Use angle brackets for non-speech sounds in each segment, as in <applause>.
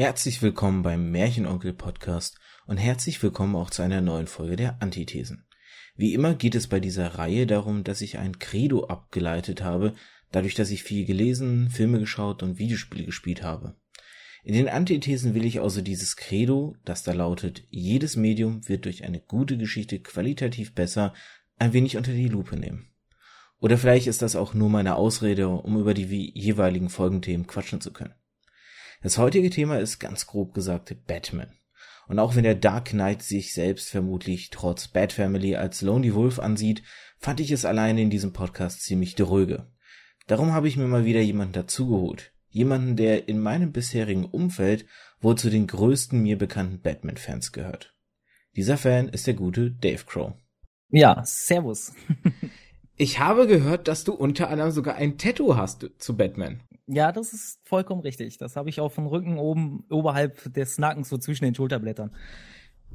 Herzlich willkommen beim Märchenonkel Podcast und herzlich willkommen auch zu einer neuen Folge der Antithesen. Wie immer geht es bei dieser Reihe darum, dass ich ein Credo abgeleitet habe, dadurch, dass ich viel gelesen, Filme geschaut und Videospiele gespielt habe. In den Antithesen will ich also dieses Credo, das da lautet, jedes Medium wird durch eine gute Geschichte qualitativ besser, ein wenig unter die Lupe nehmen. Oder vielleicht ist das auch nur meine Ausrede, um über die jeweiligen Folgenthemen quatschen zu können. Das heutige Thema ist ganz grob gesagt Batman. Und auch wenn der Dark Knight sich selbst vermutlich trotz Bat Family als Lonely Wolf ansieht, fand ich es alleine in diesem Podcast ziemlich dröge. Darum habe ich mir mal wieder jemanden dazugeholt. Jemanden, der in meinem bisherigen Umfeld wohl zu den größten mir bekannten Batman-Fans gehört. Dieser Fan ist der gute Dave Crow. Ja, servus. <laughs> ich habe gehört, dass du unter anderem sogar ein Tattoo hast zu Batman. Ja, das ist vollkommen richtig. Das habe ich auf dem Rücken oben oberhalb des Nackens, so zwischen den Schulterblättern.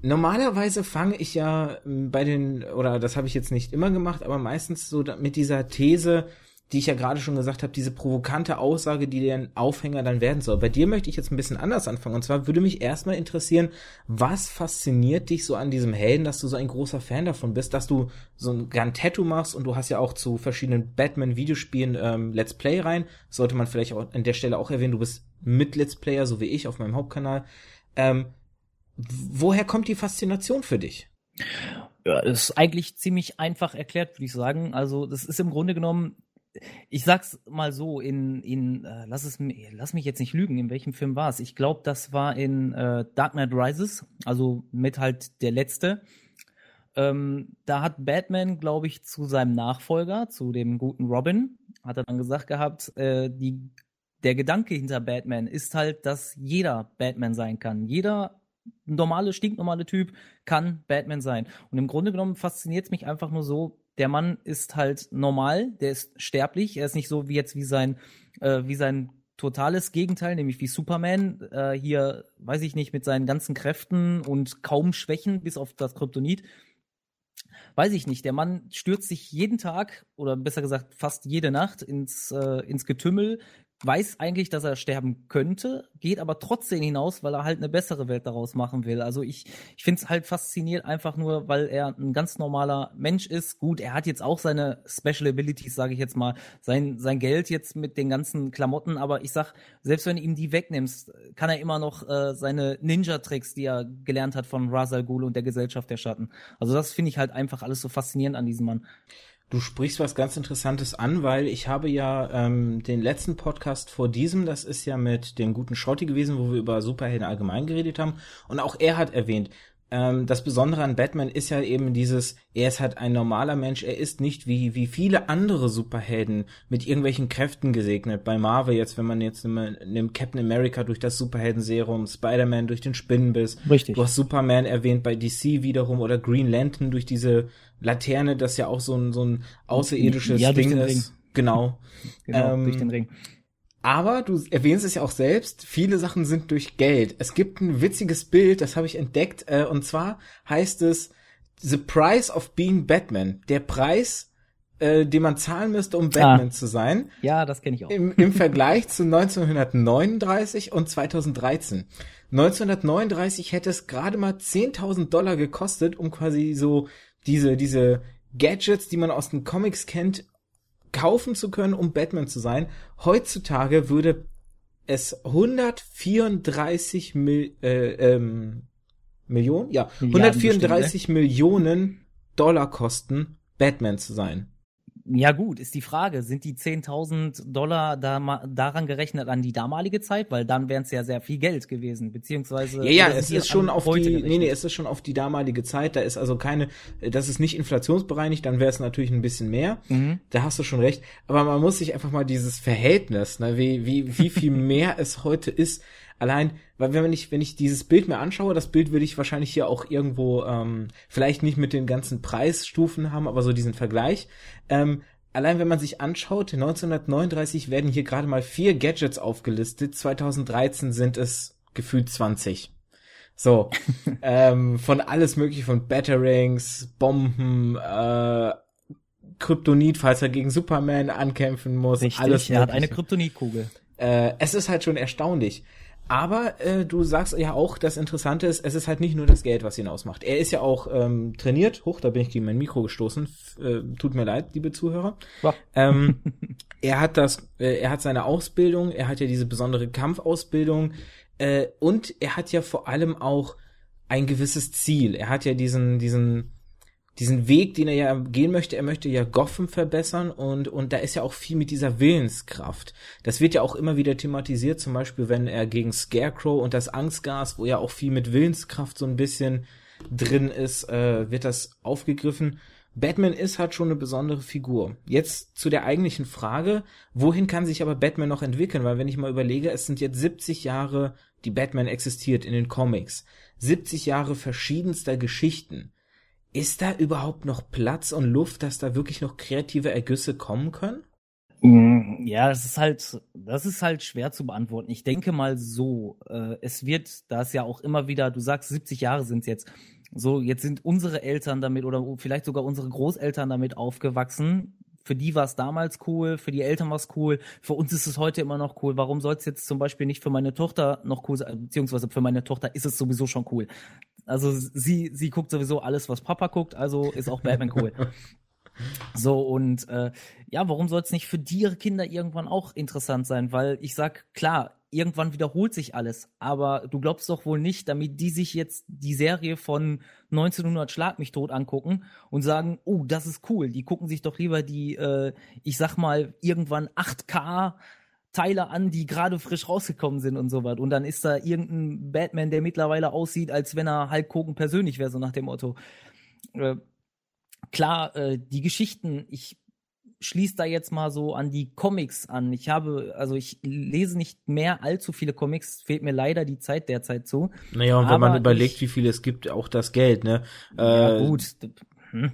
Normalerweise fange ich ja ähm, bei den, oder das habe ich jetzt nicht immer gemacht, aber meistens so mit dieser These, die ich ja gerade schon gesagt habe, diese provokante Aussage, die der Aufhänger dann werden soll. Bei dir möchte ich jetzt ein bisschen anders anfangen. Und zwar würde mich erstmal interessieren, was fasziniert dich so an diesem Helden, dass du so ein großer Fan davon bist, dass du so ein gern Tattoo machst und du hast ja auch zu verschiedenen Batman-Videospielen ähm, Let's Play rein. Sollte man vielleicht auch an der Stelle auch erwähnen, du bist mit Let's Player, so wie ich, auf meinem Hauptkanal. Ähm, woher kommt die Faszination für dich? Ja, ist eigentlich ziemlich einfach erklärt, würde ich sagen. Also, das ist im Grunde genommen ich sag's mal so, in, in äh, lass es lass mich jetzt nicht lügen, in welchem Film war es? Ich glaube, das war in äh, Dark Knight Rises, also mit halt der letzte. Ähm, da hat Batman, glaube ich, zu seinem Nachfolger, zu dem guten Robin, hat er dann gesagt gehabt, äh, die, der Gedanke hinter Batman ist halt, dass jeder Batman sein kann. Jeder normale, stinknormale Typ kann Batman sein. Und im Grunde genommen fasziniert es mich einfach nur so, der Mann ist halt normal, der ist sterblich, er ist nicht so wie jetzt wie sein, äh, wie sein totales Gegenteil, nämlich wie Superman, äh, hier, weiß ich nicht, mit seinen ganzen Kräften und kaum Schwächen, bis auf das Kryptonit. Weiß ich nicht, der Mann stürzt sich jeden Tag, oder besser gesagt fast jede Nacht ins, äh, ins Getümmel, weiß eigentlich, dass er sterben könnte, geht aber trotzdem hinaus, weil er halt eine bessere Welt daraus machen will. Also ich, ich finde es halt faszinierend, einfach nur, weil er ein ganz normaler Mensch ist. Gut, er hat jetzt auch seine Special Abilities, sage ich jetzt mal, sein, sein Geld jetzt mit den ganzen Klamotten, aber ich sag, selbst wenn du ihm die wegnimmst, kann er immer noch äh, seine Ninja-Tricks, die er gelernt hat von Ra's al Ghul und der Gesellschaft der Schatten. Also das finde ich halt einfach alles so faszinierend an diesem Mann. Du sprichst was ganz Interessantes an, weil ich habe ja ähm, den letzten Podcast vor diesem, das ist ja mit dem guten Schrotti gewesen, wo wir über Superhelden allgemein geredet haben. Und auch er hat erwähnt, ähm, das Besondere an Batman ist ja eben dieses, er ist halt ein normaler Mensch, er ist nicht wie, wie viele andere Superhelden mit irgendwelchen Kräften gesegnet. Bei Marvel jetzt, wenn man jetzt nimmt Captain America durch das Superhelden-Serum, Spider-Man durch den Spinnenbiss. Richtig. Du hast Superman erwähnt bei DC wiederum oder Green Lantern durch diese Laterne, das ja auch so ein, so ein außerirdisches ja, Ding ist. Ring. Genau. <laughs> genau ähm, durch den Ring. Aber du erwähnst es ja auch selbst, viele Sachen sind durch Geld. Es gibt ein witziges Bild, das habe ich entdeckt, äh, und zwar heißt es The Price of Being Batman. Der Preis, äh, den man zahlen müsste, um Batman ah. zu sein. Ja, das kenne ich auch. Im, Im Vergleich zu 1939 und 2013. 1939 hätte es gerade mal 10.000 Dollar gekostet, um quasi so diese, diese Gadgets, die man aus den Comics kennt, kaufen zu können, um Batman zu sein. Heutzutage würde es 134 Mil äh, ähm, Millionen, ja, 134 bestimmt, ne? Millionen Dollar kosten, Batman zu sein. Ja gut, ist die Frage, sind die 10.000 Dollar da, daran gerechnet an die damalige Zeit? Weil dann wären es ja sehr viel Geld gewesen, beziehungsweise... Ja, ja, es ist schon auf die, gerechnet? nee, nee, es ist schon auf die damalige Zeit, da ist also keine, das ist nicht inflationsbereinigt, dann wäre es natürlich ein bisschen mehr, mhm. da hast du schon recht, aber man muss sich einfach mal dieses Verhältnis, ne, wie, wie, wie viel <laughs> mehr es heute ist, Allein, weil wenn ich, wenn ich dieses Bild mir anschaue, das Bild würde ich wahrscheinlich hier auch irgendwo, ähm, vielleicht nicht mit den ganzen Preisstufen haben, aber so diesen Vergleich. Ähm, allein wenn man sich anschaut, 1939 werden hier gerade mal vier Gadgets aufgelistet, 2013 sind es gefühlt 20. So, <laughs> ähm, von alles mögliche, von Batterings, Bomben, äh, Kryptonit, falls er gegen Superman ankämpfen muss. Richtig, alles er hat eine Kryptonitkugel. Äh, es ist halt schon erstaunlich. Aber äh, du sagst ja auch, das Interessante ist, es ist halt nicht nur das Geld, was ihn ausmacht. Er ist ja auch ähm, trainiert. Hoch, da bin ich gegen mein Mikro gestoßen. Äh, tut mir leid, liebe Zuhörer. Ähm, <laughs> er hat das, äh, er hat seine Ausbildung, er hat ja diese besondere Kampfausbildung äh, und er hat ja vor allem auch ein gewisses Ziel. Er hat ja diesen, diesen diesen Weg, den er ja gehen möchte, er möchte ja Gotham verbessern und, und da ist ja auch viel mit dieser Willenskraft. Das wird ja auch immer wieder thematisiert, zum Beispiel, wenn er gegen Scarecrow und das Angstgas, wo ja auch viel mit Willenskraft so ein bisschen drin ist, äh, wird das aufgegriffen. Batman ist halt schon eine besondere Figur. Jetzt zu der eigentlichen Frage, wohin kann sich aber Batman noch entwickeln? Weil wenn ich mal überlege, es sind jetzt 70 Jahre, die Batman existiert in den Comics. 70 Jahre verschiedenster Geschichten ist da überhaupt noch Platz und Luft, dass da wirklich noch kreative Ergüsse kommen können? Mm, ja, das ist halt, das ist halt schwer zu beantworten. Ich denke mal so, äh, es wird, da ist ja auch immer wieder, du sagst 70 Jahre sind es jetzt, so jetzt sind unsere Eltern damit oder vielleicht sogar unsere Großeltern damit aufgewachsen. Für die war es damals cool, für die Eltern war es cool, für uns ist es heute immer noch cool. Warum soll es jetzt zum Beispiel nicht für meine Tochter noch cool sein, beziehungsweise für meine Tochter ist es sowieso schon cool. Also sie, sie guckt sowieso alles, was Papa guckt, also ist auch Batman cool. <laughs> So, und äh, ja, warum soll es nicht für die ihre Kinder irgendwann auch interessant sein? Weil ich sag, klar, irgendwann wiederholt sich alles, aber du glaubst doch wohl nicht, damit die sich jetzt die Serie von 1900 Schlag mich tot angucken und sagen, oh, das ist cool. Die gucken sich doch lieber die, äh, ich sag mal, irgendwann 8K Teile an, die gerade frisch rausgekommen sind und so was. Und dann ist da irgendein Batman, der mittlerweile aussieht, als wenn er Hulk Hogan persönlich wäre, so nach dem Motto. Äh, klar, äh, die Geschichten, ich schließe da jetzt mal so an die Comics an. Ich habe, also ich lese nicht mehr allzu viele Comics, fehlt mir leider die Zeit derzeit zu. Naja, und wenn man überlegt, ich, wie viel es gibt, auch das Geld, ne? Ja, äh, gut. Hm.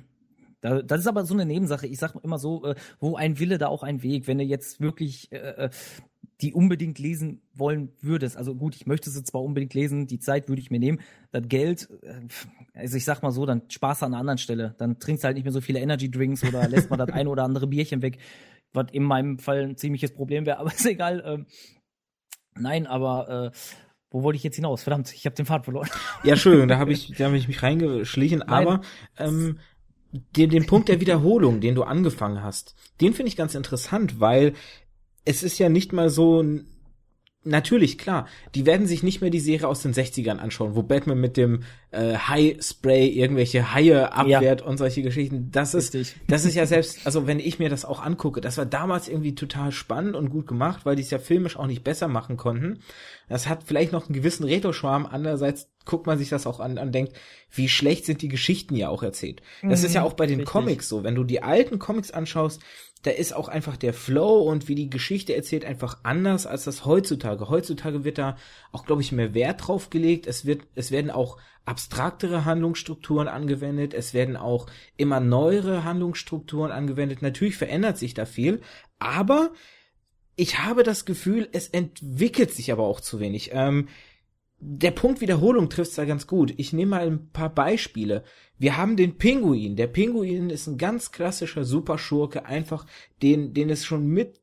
Da, das ist aber so eine Nebensache. Ich sag immer so, äh, wo ein Wille, da auch ein Weg. Wenn du jetzt wirklich äh, äh, die unbedingt lesen wollen würdest, also gut, ich möchte sie zwar unbedingt lesen, die Zeit würde ich mir nehmen. Das Geld, äh, also ich sag mal so, dann Spaß an einer anderen Stelle. Dann trinkst du halt nicht mehr so viele Energy Drinks oder lässt man das <laughs> eine oder andere Bierchen weg, was in meinem Fall ein ziemliches Problem wäre, <laughs> aber ist egal. Ähm, nein, aber äh, wo wollte ich jetzt hinaus? Verdammt, ich habe den Pfad verloren. Ja, Entschuldigung, da habe ich, da ich mich reingeschlichen, Nein. aber ähm, den, den Punkt der Wiederholung, den du angefangen hast, den finde ich ganz interessant, weil es ist ja nicht mal so Natürlich, klar. Die werden sich nicht mehr die Serie aus den 60ern anschauen, wo Batman mit dem äh, High-Spray irgendwelche Haie abwehrt ja. und solche Geschichten. Das ist, <laughs> das ist ja selbst, also wenn ich mir das auch angucke, das war damals irgendwie total spannend und gut gemacht, weil die es ja filmisch auch nicht besser machen konnten. Das hat vielleicht noch einen gewissen Retro-Schwarm. Andererseits guckt man sich das auch an und denkt, wie schlecht sind die Geschichten ja auch erzählt. Das mhm, ist ja auch bei den Richtig. Comics so. Wenn du die alten Comics anschaust, da ist auch einfach der Flow und wie die Geschichte erzählt einfach anders als das heutzutage. Heutzutage wird da auch, glaube ich, mehr Wert drauf gelegt. Es wird, es werden auch abstraktere Handlungsstrukturen angewendet. Es werden auch immer neuere Handlungsstrukturen angewendet. Natürlich verändert sich da viel, aber ich habe das Gefühl, es entwickelt sich aber auch zu wenig. Ähm, der Punkt Wiederholung trifft da ganz gut. Ich nehme mal ein paar Beispiele. Wir haben den Pinguin. Der Pinguin ist ein ganz klassischer Superschurke, einfach den, den es schon mit,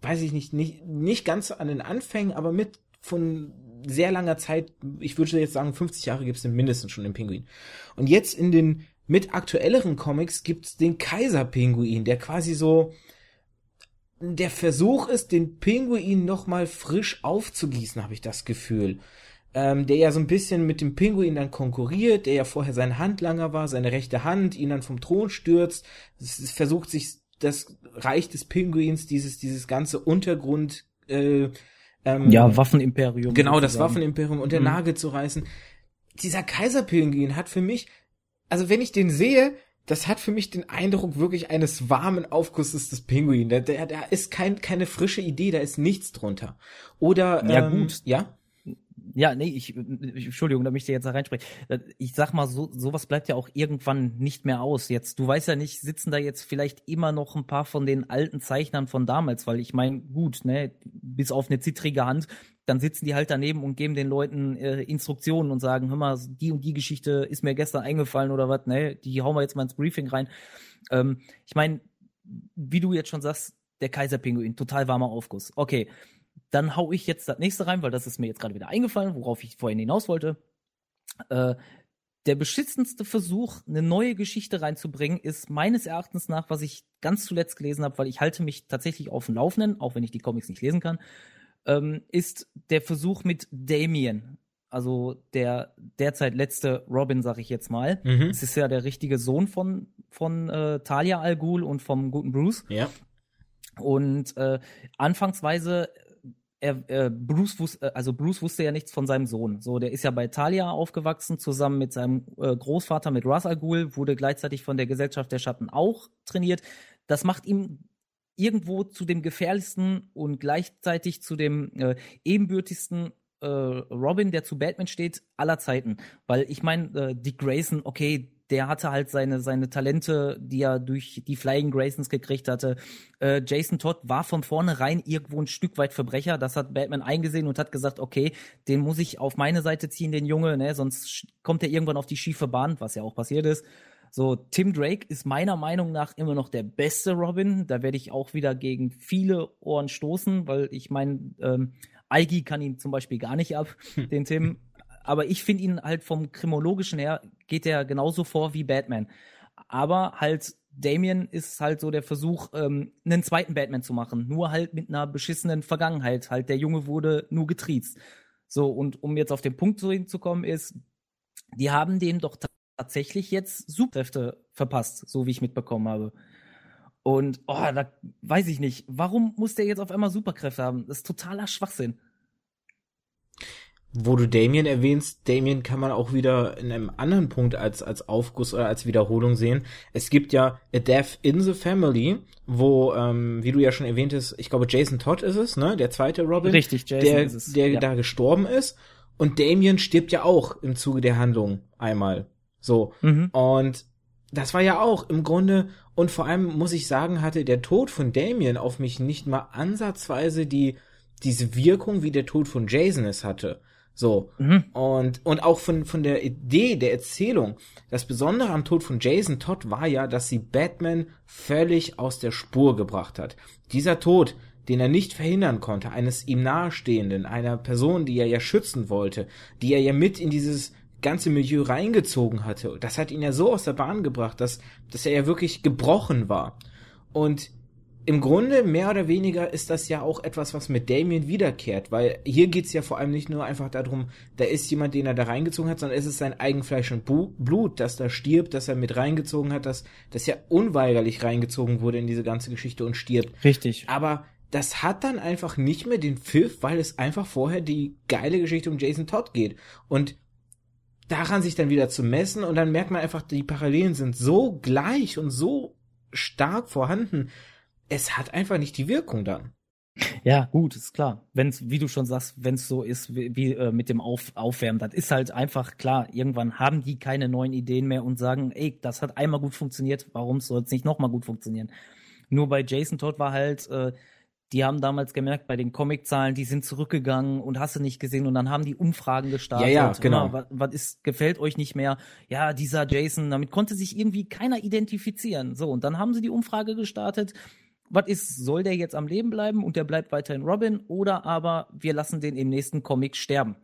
weiß ich nicht, nicht, nicht ganz an den Anfängen, aber mit von sehr langer Zeit, ich würde jetzt sagen, 50 Jahre gibt es den mindestens schon den Pinguin. Und jetzt in den mit aktuelleren Comics gibt es den Kaiser-Pinguin, der quasi so der Versuch ist, den Pinguin nochmal frisch aufzugießen, habe ich das Gefühl ähm, der ja so ein bisschen mit dem Pinguin dann konkurriert, der ja vorher sein Handlanger war, seine rechte Hand, ihn dann vom Thron stürzt, es versucht sich das Reich des Pinguins, dieses, dieses ganze Untergrund, äh, ähm, ja, Waffenimperium. Genau, das Waffenimperium unter mhm. Nagel zu reißen. Dieser Kaiserpinguin hat für mich, also wenn ich den sehe, das hat für mich den Eindruck wirklich eines warmen Aufgusses des Pinguin. Da, da, da ist kein, keine frische Idee, da ist nichts drunter. Oder, ja, ähm, gut. Ja? Ja, nee, ich, Entschuldigung, da möchte ich jetzt da reinsprechen. Äh, ich sag mal, so, sowas bleibt ja auch irgendwann nicht mehr aus. Jetzt, du weißt ja nicht, sitzen da jetzt vielleicht immer noch ein paar von den alten Zeichnern von damals, weil ich meine, gut, ne, bis auf eine zittrige Hand, dann sitzen die halt daneben und geben den Leuten äh, Instruktionen und sagen, hör mal, die und die Geschichte ist mir gestern eingefallen oder was, ne, die hauen wir jetzt mal ins Briefing rein. Ähm, ich meine, wie du jetzt schon sagst, der Kaiserpinguin, total warmer Aufguss. Okay, dann hau ich jetzt das nächste rein, weil das ist mir jetzt gerade wieder eingefallen, worauf ich vorhin hinaus wollte. Äh, der beschissenste Versuch, eine neue Geschichte reinzubringen, ist meines Erachtens nach, was ich ganz zuletzt gelesen habe, weil ich halte mich tatsächlich auf dem Laufenden, auch wenn ich die Comics nicht lesen kann, ähm, ist der Versuch mit Damien. Also der derzeit letzte Robin, sag ich jetzt mal. Mhm. Es ist ja der richtige Sohn von, von äh, Talia Al Ghul und vom guten Bruce. Ja. Und äh, anfangsweise er, äh, Bruce wusste, also Bruce wusste ja nichts von seinem Sohn. So, der ist ja bei Talia aufgewachsen, zusammen mit seinem äh, Großvater, mit Ras Al Ghul, wurde gleichzeitig von der Gesellschaft der Schatten auch trainiert. Das macht ihm irgendwo zu dem gefährlichsten und gleichzeitig zu dem äh, ebenbürtigsten äh, Robin, der zu Batman steht, aller Zeiten. Weil ich meine, äh, Dick Grayson, okay, der hatte halt seine, seine Talente, die er durch die Flying Graysons gekriegt hatte. Äh, Jason Todd war von vornherein irgendwo ein Stück weit Verbrecher. Das hat Batman eingesehen und hat gesagt, okay, den muss ich auf meine Seite ziehen, den Junge, ne, sonst kommt er irgendwann auf die schiefe Bahn, was ja auch passiert ist. So, Tim Drake ist meiner Meinung nach immer noch der beste Robin. Da werde ich auch wieder gegen viele Ohren stoßen, weil ich meine, ähm, Eigi kann ihn zum Beispiel gar nicht ab, den Tim. Aber ich finde ihn halt vom Krimologischen her geht er genauso vor wie Batman. Aber halt Damien ist halt so der Versuch, ähm, einen zweiten Batman zu machen. Nur halt mit einer beschissenen Vergangenheit. Halt, der Junge wurde nur getriezt. So, und um jetzt auf den Punkt so hinzukommen, ist, die haben dem doch tatsächlich jetzt Superkräfte verpasst, so wie ich mitbekommen habe. Und, oh, da weiß ich nicht. Warum muss der jetzt auf einmal Superkräfte haben? Das ist totaler Schwachsinn. Wo du Damien erwähnst, Damien kann man auch wieder in einem anderen Punkt als, als Aufguss oder als Wiederholung sehen. Es gibt ja A Death in the Family, wo, ähm, wie du ja schon erwähntest, ich glaube Jason Todd ist es, ne, der zweite Robin. Richtig, Jason der, ist es. Der ja. da gestorben ist. Und Damien stirbt ja auch im Zuge der Handlung einmal. So. Mhm. Und das war ja auch im Grunde, und vor allem muss ich sagen, hatte der Tod von Damien auf mich nicht mal ansatzweise die, diese Wirkung, wie der Tod von Jason es hatte. So. Mhm. Und, und auch von, von der Idee der Erzählung. Das Besondere am Tod von Jason Todd war ja, dass sie Batman völlig aus der Spur gebracht hat. Dieser Tod, den er nicht verhindern konnte, eines ihm nahestehenden, einer Person, die er ja schützen wollte, die er ja mit in dieses ganze Milieu reingezogen hatte. Das hat ihn ja so aus der Bahn gebracht, dass, dass er ja wirklich gebrochen war. Und im Grunde, mehr oder weniger, ist das ja auch etwas, was mit Damien wiederkehrt, weil hier geht's ja vor allem nicht nur einfach darum, da ist jemand, den er da reingezogen hat, sondern es ist sein Eigenfleisch und Blut, das da stirbt, das er mit reingezogen hat, das, das ja unweigerlich reingezogen wurde in diese ganze Geschichte und stirbt. Richtig. Aber das hat dann einfach nicht mehr den Pfiff, weil es einfach vorher die geile Geschichte um Jason Todd geht. Und daran sich dann wieder zu messen und dann merkt man einfach, die Parallelen sind so gleich und so stark vorhanden. Es hat einfach nicht die Wirkung dann. Ja, gut, ist klar. Wenn's, wie du schon sagst, wenn es so ist wie, wie äh, mit dem Auf, Aufwärmen, das ist halt einfach klar. Irgendwann haben die keine neuen Ideen mehr und sagen, ey, das hat einmal gut funktioniert, warum soll es nicht nochmal gut funktionieren? Nur bei Jason Todd war halt, äh, die haben damals gemerkt, bei den Comiczahlen, die sind zurückgegangen und hast du nicht gesehen und dann haben die Umfragen gestartet. Ja, ja, genau. Immer, was, was ist, gefällt euch nicht mehr? Ja, dieser Jason, damit konnte sich irgendwie keiner identifizieren. So, und dann haben sie die Umfrage gestartet. Was ist, soll der jetzt am Leben bleiben und der bleibt weiterhin Robin oder aber wir lassen den im nächsten Comic sterben?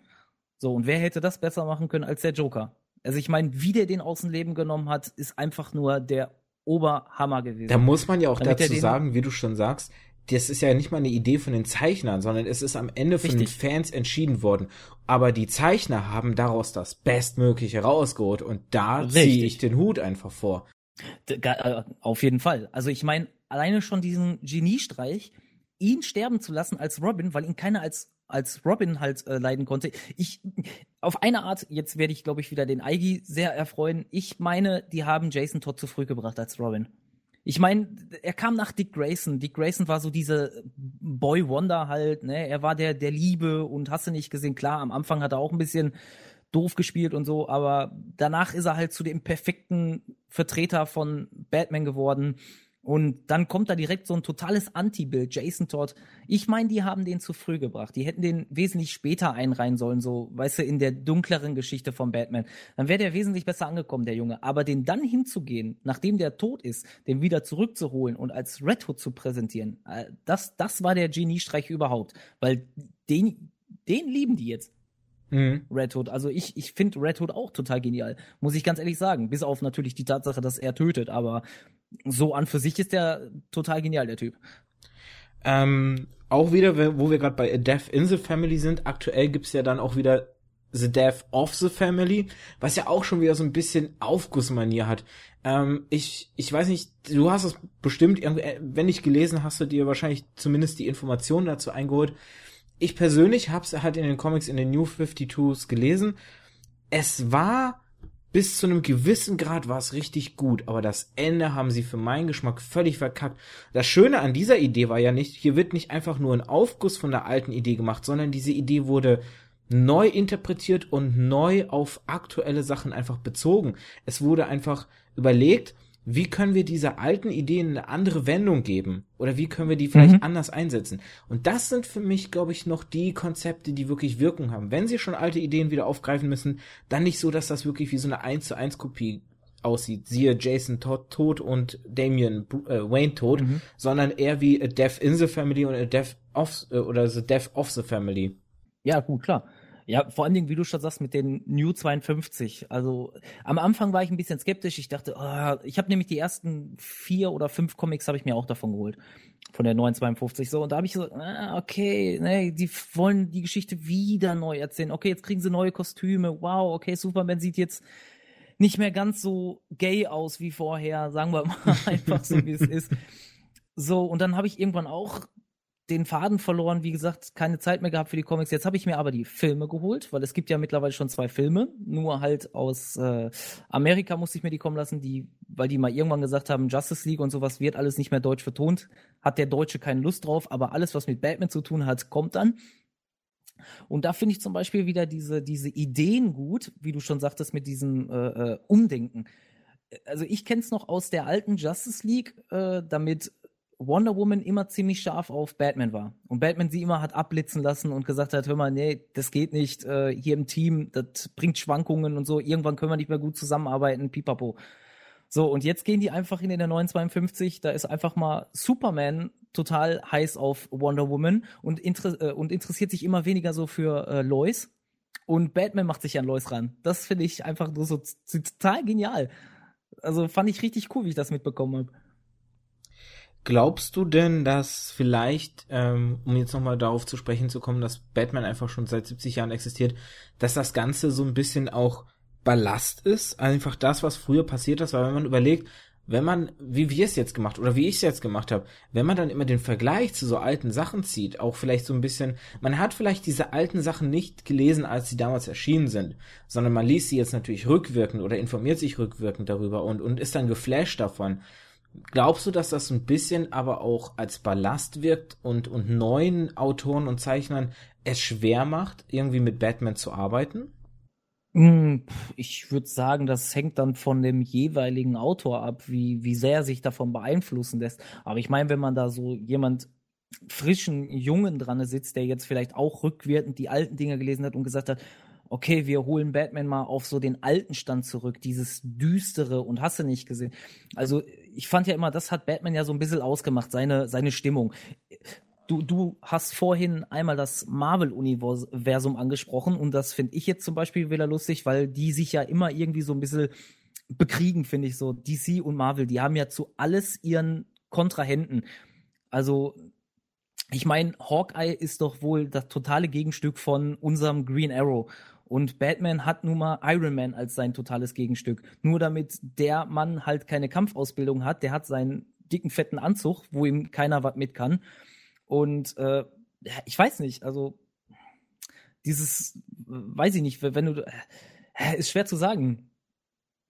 So, und wer hätte das besser machen können als der Joker? Also ich meine, wie der den aus dem Leben genommen hat, ist einfach nur der Oberhammer gewesen. Da muss man ja auch Damit dazu sagen, wie du schon sagst, das ist ja nicht mal eine Idee von den Zeichnern, sondern es ist am Ende von Richtig. den Fans entschieden worden. Aber die Zeichner haben daraus das Bestmögliche rausgeholt und da ziehe ich den Hut einfach vor. Äh, Auf jeden Fall. Also ich meine, alleine schon diesen Geniestreich, ihn sterben zu lassen als Robin, weil ihn keiner als als Robin halt äh, leiden konnte. Ich auf eine Art, jetzt werde ich glaube ich wieder den Eigi sehr erfreuen. Ich meine, die haben Jason Todd zu früh gebracht als Robin. Ich meine, er kam nach Dick Grayson. Dick Grayson war so diese Boy Wonder halt, ne? Er war der der Liebe und hast du nicht gesehen, klar, am Anfang hat er auch ein bisschen doof gespielt und so, aber danach ist er halt zu dem perfekten Vertreter von Batman geworden. Und dann kommt da direkt so ein totales Anti-Bild, Jason Todd. Ich meine, die haben den zu früh gebracht. Die hätten den wesentlich später einreihen sollen, so, weißt du, in der dunkleren Geschichte von Batman. Dann wäre der wesentlich besser angekommen, der Junge. Aber den dann hinzugehen, nachdem der tot ist, den wieder zurückzuholen und als Red Hood zu präsentieren, äh, das, das war der Geniestreich überhaupt. Weil den, den lieben die jetzt. Mhm. Red Hood. Also ich, ich finde Red Hood auch total genial, muss ich ganz ehrlich sagen. Bis auf natürlich die Tatsache, dass er tötet, aber so an für sich ist der total genial, der Typ. Ähm, auch wieder, wo wir gerade bei A Death in the Family sind, aktuell gibt's ja dann auch wieder The Death of the Family, was ja auch schon wieder so ein bisschen Aufgussmanier hat. Ähm, ich, ich weiß nicht, du hast es bestimmt, äh, wenn nicht gelesen, hast du dir wahrscheinlich zumindest die Informationen dazu eingeholt. Ich persönlich hab's halt in den Comics in den New 52s gelesen. Es war bis zu einem gewissen Grad war es richtig gut, aber das Ende haben sie für meinen Geschmack völlig verkackt. Das Schöne an dieser Idee war ja nicht, hier wird nicht einfach nur ein Aufguss von der alten Idee gemacht, sondern diese Idee wurde neu interpretiert und neu auf aktuelle Sachen einfach bezogen. Es wurde einfach überlegt, wie können wir dieser alten Idee eine andere Wendung geben? Oder wie können wir die vielleicht mhm. anders einsetzen? Und das sind für mich, glaube ich, noch die Konzepte, die wirklich Wirkung haben. Wenn sie schon alte Ideen wieder aufgreifen müssen, dann nicht so, dass das wirklich wie so eine 1 zu 1 Kopie aussieht. Siehe Jason Todd tot und Damien äh, Wayne tot, mhm. sondern eher wie A Death in the Family und A Death of, äh, oder The Death of the Family. Ja, gut, klar. Ja, vor allen Dingen, wie du schon sagst, mit den New 52. Also am Anfang war ich ein bisschen skeptisch. Ich dachte, oh, ich habe nämlich die ersten vier oder fünf Comics habe ich mir auch davon geholt. Von der 952 so. Und da habe ich so, ah, okay, ne, die wollen die Geschichte wieder neu erzählen. Okay, jetzt kriegen sie neue Kostüme. Wow, okay, Superman sieht jetzt nicht mehr ganz so gay aus wie vorher, sagen wir mal <laughs> einfach so, wie es ist. So, und dann habe ich irgendwann auch den Faden verloren, wie gesagt, keine Zeit mehr gehabt für die Comics. Jetzt habe ich mir aber die Filme geholt, weil es gibt ja mittlerweile schon zwei Filme, nur halt aus äh, Amerika musste ich mir die kommen lassen, die, weil die mal irgendwann gesagt haben, Justice League und sowas wird alles nicht mehr deutsch vertont, hat der Deutsche keine Lust drauf, aber alles, was mit Batman zu tun hat, kommt dann. Und da finde ich zum Beispiel wieder diese, diese Ideen gut, wie du schon sagtest, mit diesem äh, äh, Umdenken. Also ich kenne es noch aus der alten Justice League, äh, damit Wonder Woman immer ziemlich scharf auf Batman war und Batman sie immer hat abblitzen lassen und gesagt hat, hör mal, nee, das geht nicht, äh, hier im Team, das bringt Schwankungen und so, irgendwann können wir nicht mehr gut zusammenarbeiten, pipapo. So, und jetzt gehen die einfach in der 952, da ist einfach mal Superman total heiß auf Wonder Woman und, inter äh, und interessiert sich immer weniger so für äh, Lois und Batman macht sich an Lois ran. Das finde ich einfach nur so total genial. Also fand ich richtig cool, wie ich das mitbekommen habe. Glaubst du denn, dass vielleicht, ähm, um jetzt nochmal darauf zu sprechen zu kommen, dass Batman einfach schon seit 70 Jahren existiert, dass das Ganze so ein bisschen auch Ballast ist? Einfach das, was früher passiert ist, weil wenn man überlegt, wenn man, wie wir es jetzt gemacht oder wie ich es jetzt gemacht habe, wenn man dann immer den Vergleich zu so alten Sachen zieht, auch vielleicht so ein bisschen, man hat vielleicht diese alten Sachen nicht gelesen, als sie damals erschienen sind, sondern man liest sie jetzt natürlich rückwirkend oder informiert sich rückwirkend darüber und, und ist dann geflasht davon. Glaubst du, dass das ein bisschen aber auch als Ballast wirkt und, und neuen Autoren und Zeichnern es schwer macht, irgendwie mit Batman zu arbeiten? Hm, ich würde sagen, das hängt dann von dem jeweiligen Autor ab, wie, wie sehr er sich davon beeinflussen lässt. Aber ich meine, wenn man da so jemand frischen Jungen dran sitzt, der jetzt vielleicht auch rückwirkend die alten Dinge gelesen hat und gesagt hat, okay, wir holen Batman mal auf so den alten Stand zurück, dieses düstere und hast du nicht gesehen. Also ich fand ja immer, das hat Batman ja so ein bisschen ausgemacht, seine, seine Stimmung. Du, du hast vorhin einmal das Marvel-Universum angesprochen und das finde ich jetzt zum Beispiel wieder lustig, weil die sich ja immer irgendwie so ein bisschen bekriegen, finde ich so. DC und Marvel, die haben ja zu alles ihren Kontrahenten. Also ich meine, Hawkeye ist doch wohl das totale Gegenstück von unserem Green Arrow. Und Batman hat nun mal Iron Man als sein totales Gegenstück. Nur damit der Mann halt keine Kampfausbildung hat, der hat seinen dicken, fetten Anzug, wo ihm keiner was mit kann. Und äh, ich weiß nicht, also dieses, weiß ich nicht, wenn du, äh, ist schwer zu sagen.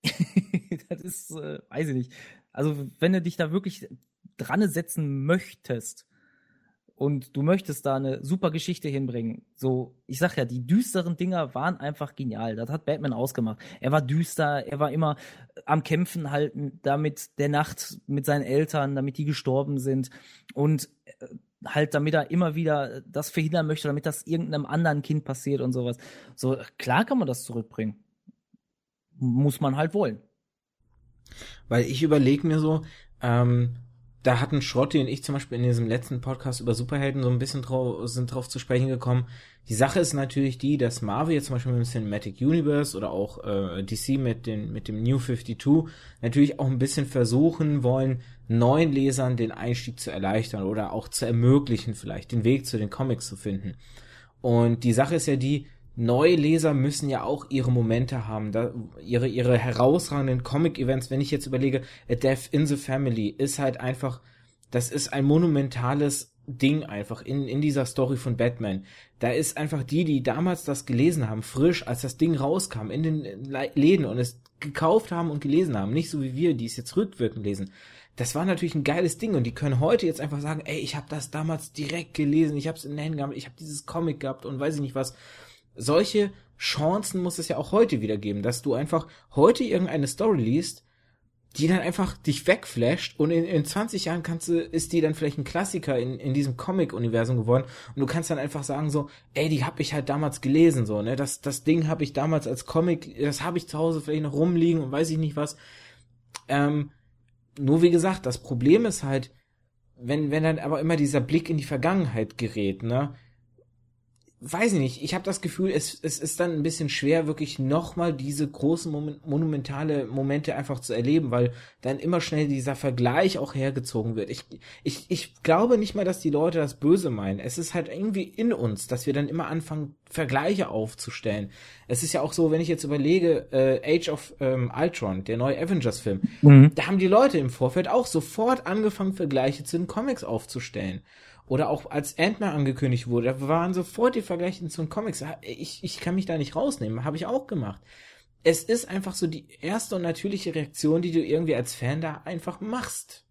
<laughs> das ist, äh, weiß ich nicht. Also wenn du dich da wirklich dran setzen möchtest, und du möchtest da eine super Geschichte hinbringen. So, ich sag ja, die düsteren Dinger waren einfach genial. Das hat Batman ausgemacht. Er war düster, er war immer am Kämpfen halten, damit der Nacht mit seinen Eltern, damit die gestorben sind und äh, halt, damit er immer wieder das verhindern möchte, damit das irgendeinem anderen Kind passiert und sowas. So, klar kann man das zurückbringen. Muss man halt wollen. Weil ich überlege mir so, ähm, da hatten Schrotti und ich zum Beispiel in diesem letzten Podcast über Superhelden so ein bisschen drauf, sind drauf zu sprechen gekommen. Die Sache ist natürlich die, dass Marvel jetzt zum Beispiel mit dem Cinematic Universe oder auch äh, DC mit, den, mit dem New 52 natürlich auch ein bisschen versuchen wollen, neuen Lesern den Einstieg zu erleichtern oder auch zu ermöglichen, vielleicht den Weg zu den Comics zu finden. Und die Sache ist ja die, neue Leser müssen ja auch ihre Momente haben, da, ihre, ihre herausragenden Comic-Events. Wenn ich jetzt überlege, A Death in the Family ist halt einfach, das ist ein monumentales Ding einfach in, in dieser Story von Batman. Da ist einfach die, die damals das gelesen haben, frisch, als das Ding rauskam, in den Läden und es gekauft haben und gelesen haben. Nicht so wie wir, die es jetzt rückwirkend lesen. Das war natürlich ein geiles Ding und die können heute jetzt einfach sagen, ey, ich habe das damals direkt gelesen, ich habe es in den Händen gehabt, ich habe dieses Comic gehabt und weiß ich nicht was solche Chancen muss es ja auch heute wieder geben, dass du einfach heute irgendeine Story liest, die dann einfach dich wegflasht und in, in 20 Jahren kannst du, ist die dann vielleicht ein Klassiker in, in diesem Comic-Universum geworden und du kannst dann einfach sagen so, ey, die hab ich halt damals gelesen, so, ne, das, das Ding habe ich damals als Comic, das habe ich zu Hause vielleicht noch rumliegen und weiß ich nicht was. Ähm, nur wie gesagt, das Problem ist halt, wenn, wenn dann aber immer dieser Blick in die Vergangenheit gerät, ne, weiß ich nicht, ich habe das Gefühl, es, es ist dann ein bisschen schwer, wirklich nochmal diese großen Moment, monumentale Momente einfach zu erleben, weil dann immer schnell dieser Vergleich auch hergezogen wird. Ich, ich, ich glaube nicht mal, dass die Leute das Böse meinen. Es ist halt irgendwie in uns, dass wir dann immer anfangen, Vergleiche aufzustellen. Es ist ja auch so, wenn ich jetzt überlege, äh, Age of ähm, Ultron, der neue Avengers-Film, mhm. da haben die Leute im Vorfeld auch sofort angefangen, Vergleiche zu den Comics aufzustellen. Oder auch als Ant-Man angekündigt wurde, da waren sofort die Vergleiche zu den Comics. Ich, ich kann mich da nicht rausnehmen, habe ich auch gemacht. Es ist einfach so die erste und natürliche Reaktion, die du irgendwie als Fan da einfach machst.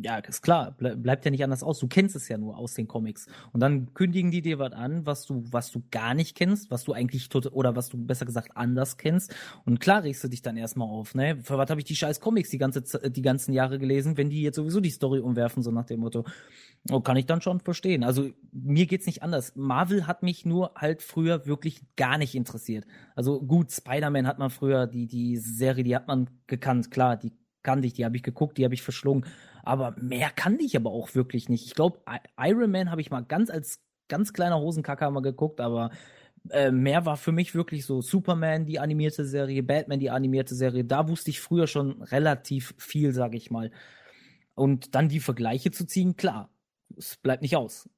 Ja, ist klar, bleibt ja nicht anders aus. Du kennst es ja nur aus den Comics. Und dann kündigen die dir was an, was du, was du gar nicht kennst, was du eigentlich tot oder was du besser gesagt anders kennst. Und klar regst du dich dann erstmal auf, ne? Für was habe ich die scheiß Comics die ganze die ganzen Jahre gelesen, wenn die jetzt sowieso die Story umwerfen, so nach dem Motto. Oh, kann ich dann schon verstehen. Also mir geht's nicht anders. Marvel hat mich nur halt früher wirklich gar nicht interessiert. Also gut, Spider-Man hat man früher, die, die Serie, die hat man gekannt, klar, die kannte ich, die habe ich geguckt, die habe ich verschlungen. Aber mehr kannte ich aber auch wirklich nicht. Ich glaube, Iron Man habe ich mal ganz als ganz kleiner Hosenkacker mal geguckt, aber äh, mehr war für mich wirklich so Superman, die animierte Serie, Batman, die animierte Serie. Da wusste ich früher schon relativ viel, sage ich mal. Und dann die Vergleiche zu ziehen, klar, es bleibt nicht aus.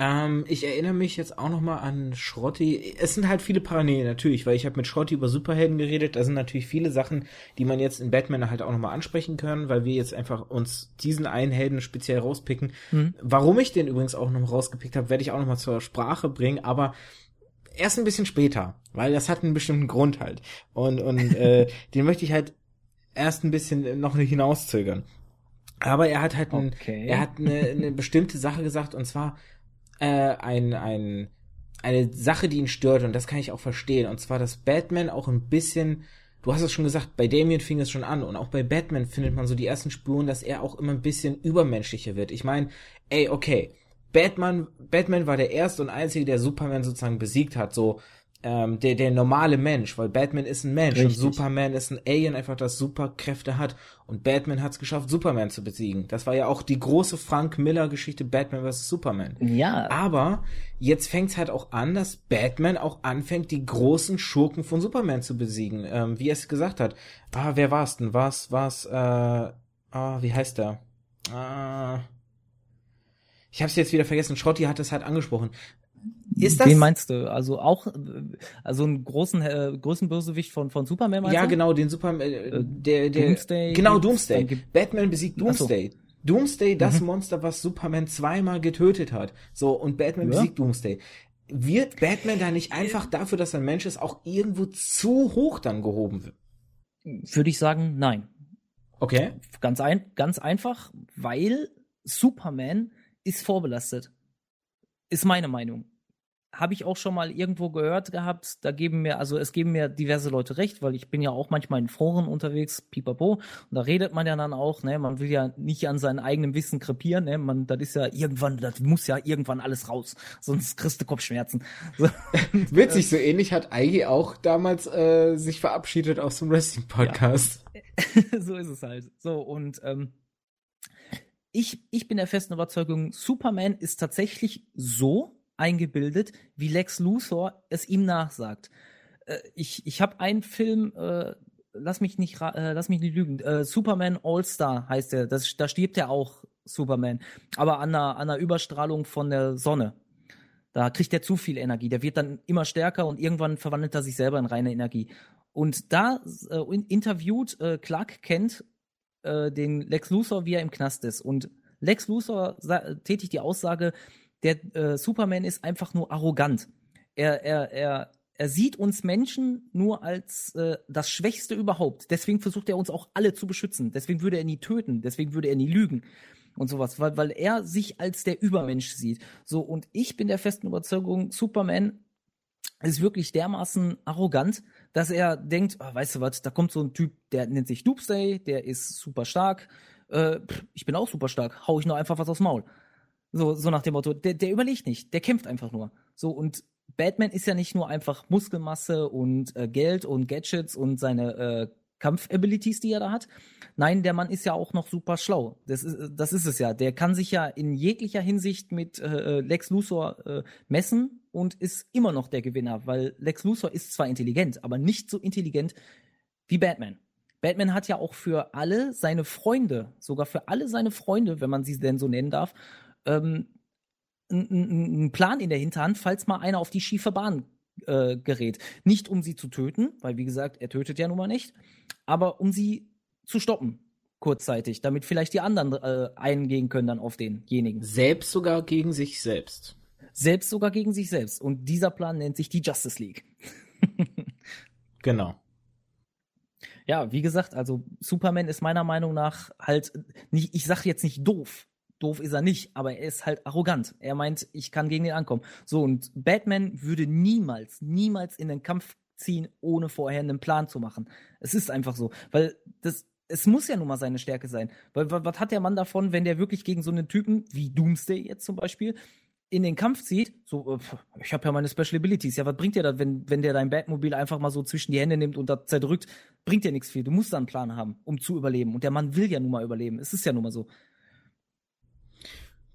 Ähm, ich erinnere mich jetzt auch noch mal an Schrotti. Es sind halt viele Parallelen natürlich, weil ich habe mit Schrotti über Superhelden geredet. Da sind natürlich viele Sachen, die man jetzt in Batman halt auch noch mal ansprechen können, weil wir jetzt einfach uns diesen einen Helden speziell rauspicken. Mhm. Warum ich den übrigens auch noch rausgepickt habe, werde ich auch noch mal zur Sprache bringen, aber erst ein bisschen später, weil das hat einen bestimmten Grund halt. Und und <laughs> äh, den möchte ich halt erst ein bisschen noch hinauszögern. Aber er hat halt ein, okay. er hat eine, eine bestimmte Sache gesagt und zwar äh, ein, ein, eine Sache, die ihn stört und das kann ich auch verstehen. Und zwar, dass Batman auch ein bisschen, du hast es schon gesagt, bei Damien fing es schon an und auch bei Batman findet man so die ersten Spuren, dass er auch immer ein bisschen übermenschlicher wird. Ich meine, ey, okay, Batman, Batman war der erste und einzige, der Superman sozusagen besiegt hat, so ähm, der, der normale Mensch, weil Batman ist ein Mensch Richtig. und Superman ist ein Alien, einfach das Superkräfte hat. Und Batman hat es geschafft, Superman zu besiegen. Das war ja auch die große Frank Miller-Geschichte Batman vs. Superman. Ja. Aber jetzt fängt es halt auch an, dass Batman auch anfängt, die großen Schurken von Superman zu besiegen. Ähm, wie er es gesagt hat. Ah, wer war's denn? Was, was, äh, ah, wie heißt der? Ah, ich hab's jetzt wieder vergessen. Schrotti hat es halt angesprochen. Ist das? Den meinst du? Also auch, also einen großen, äh, größten Bösewicht von, von Superman meinst Ja, du? genau, den Superman, äh, äh, der, der, Doomsday genau, Doomsday. Batman besiegt Doomsday. So. Doomsday, das mhm. Monster, was Superman zweimal getötet hat. So, und Batman ja. besiegt Doomsday. Wird Batman da nicht einfach dafür, dass er ein Mensch ist, auch irgendwo zu hoch dann gehoben? Würde ich sagen, nein. Okay. Ganz ein, ganz einfach, weil Superman ist vorbelastet. Ist meine Meinung habe ich auch schon mal irgendwo gehört gehabt, da geben mir, also es geben mir diverse Leute recht, weil ich bin ja auch manchmal in Foren unterwegs, pipapo, und da redet man ja dann auch, ne, man will ja nicht an seinem eigenen Wissen krepieren, ne, man, das ist ja irgendwann, das muss ja irgendwann alles raus, sonst kriegst du Kopfschmerzen. So. <laughs> Witzig, so ähnlich hat Eigi auch damals äh, sich verabschiedet aus dem Wrestling-Podcast. Ja. <laughs> so ist es halt. So, und ähm, ich, ich bin der festen Überzeugung, Superman ist tatsächlich so, eingebildet, wie Lex Luthor es ihm nachsagt. Äh, ich ich habe einen Film, äh, lass mich nicht äh, lass mich nicht lügen, äh, Superman All Star heißt der. Das, da stirbt ja auch Superman, aber an einer, an einer Überstrahlung von der Sonne. Da kriegt er zu viel Energie. Der wird dann immer stärker und irgendwann verwandelt er sich selber in reine Energie. Und da äh, interviewt äh, Clark Kent äh, den Lex Luthor, wie er im Knast ist. Und Lex Luthor tätigt die Aussage, der äh, Superman ist einfach nur arrogant. Er, er, er, er sieht uns Menschen nur als äh, das Schwächste überhaupt. Deswegen versucht er uns auch alle zu beschützen. Deswegen würde er nie töten. Deswegen würde er nie lügen und sowas, weil, weil er sich als der Übermensch sieht. So, und ich bin der festen Überzeugung, Superman ist wirklich dermaßen arrogant, dass er denkt, oh, weißt du was, da kommt so ein Typ, der nennt sich Doomsday, der ist super stark. Äh, ich bin auch super stark, hau ich nur einfach was aufs Maul. So, so nach dem Motto, der, der überlegt nicht, der kämpft einfach nur. So, und Batman ist ja nicht nur einfach Muskelmasse und äh, Geld und Gadgets und seine äh, Kampfabilities, die er da hat. Nein, der Mann ist ja auch noch super schlau. Das ist, das ist es ja. Der kann sich ja in jeglicher Hinsicht mit äh, Lex Luthor äh, messen und ist immer noch der Gewinner, weil Lex Luthor ist zwar intelligent, aber nicht so intelligent wie Batman. Batman hat ja auch für alle seine Freunde, sogar für alle seine Freunde, wenn man sie denn so nennen darf, ähm, einen Plan in der Hinterhand, falls mal einer auf die schiefe Bahn äh, gerät. Nicht um sie zu töten, weil wie gesagt, er tötet ja nun mal nicht, aber um sie zu stoppen, kurzzeitig, damit vielleicht die anderen äh, eingehen können dann auf denjenigen. Selbst sogar gegen sich selbst. Selbst sogar gegen sich selbst. Und dieser Plan nennt sich die Justice League. <laughs> genau. Ja, wie gesagt, also Superman ist meiner Meinung nach halt nicht, ich sag jetzt nicht doof, doof ist er nicht, aber er ist halt arrogant. Er meint, ich kann gegen den ankommen. So, und Batman würde niemals, niemals in den Kampf ziehen, ohne vorher einen Plan zu machen. Es ist einfach so, weil das, es muss ja nun mal seine Stärke sein. Weil was hat der Mann davon, wenn der wirklich gegen so einen Typen wie Doomsday jetzt zum Beispiel in den Kampf zieht? So, äh, ich habe ja meine Special Abilities. Ja, was bringt dir das, wenn wenn der dein Batmobil einfach mal so zwischen die Hände nimmt und da zerdrückt? Bringt dir nichts viel. Du musst da einen Plan haben, um zu überleben. Und der Mann will ja nun mal überleben. Es ist ja nun mal so.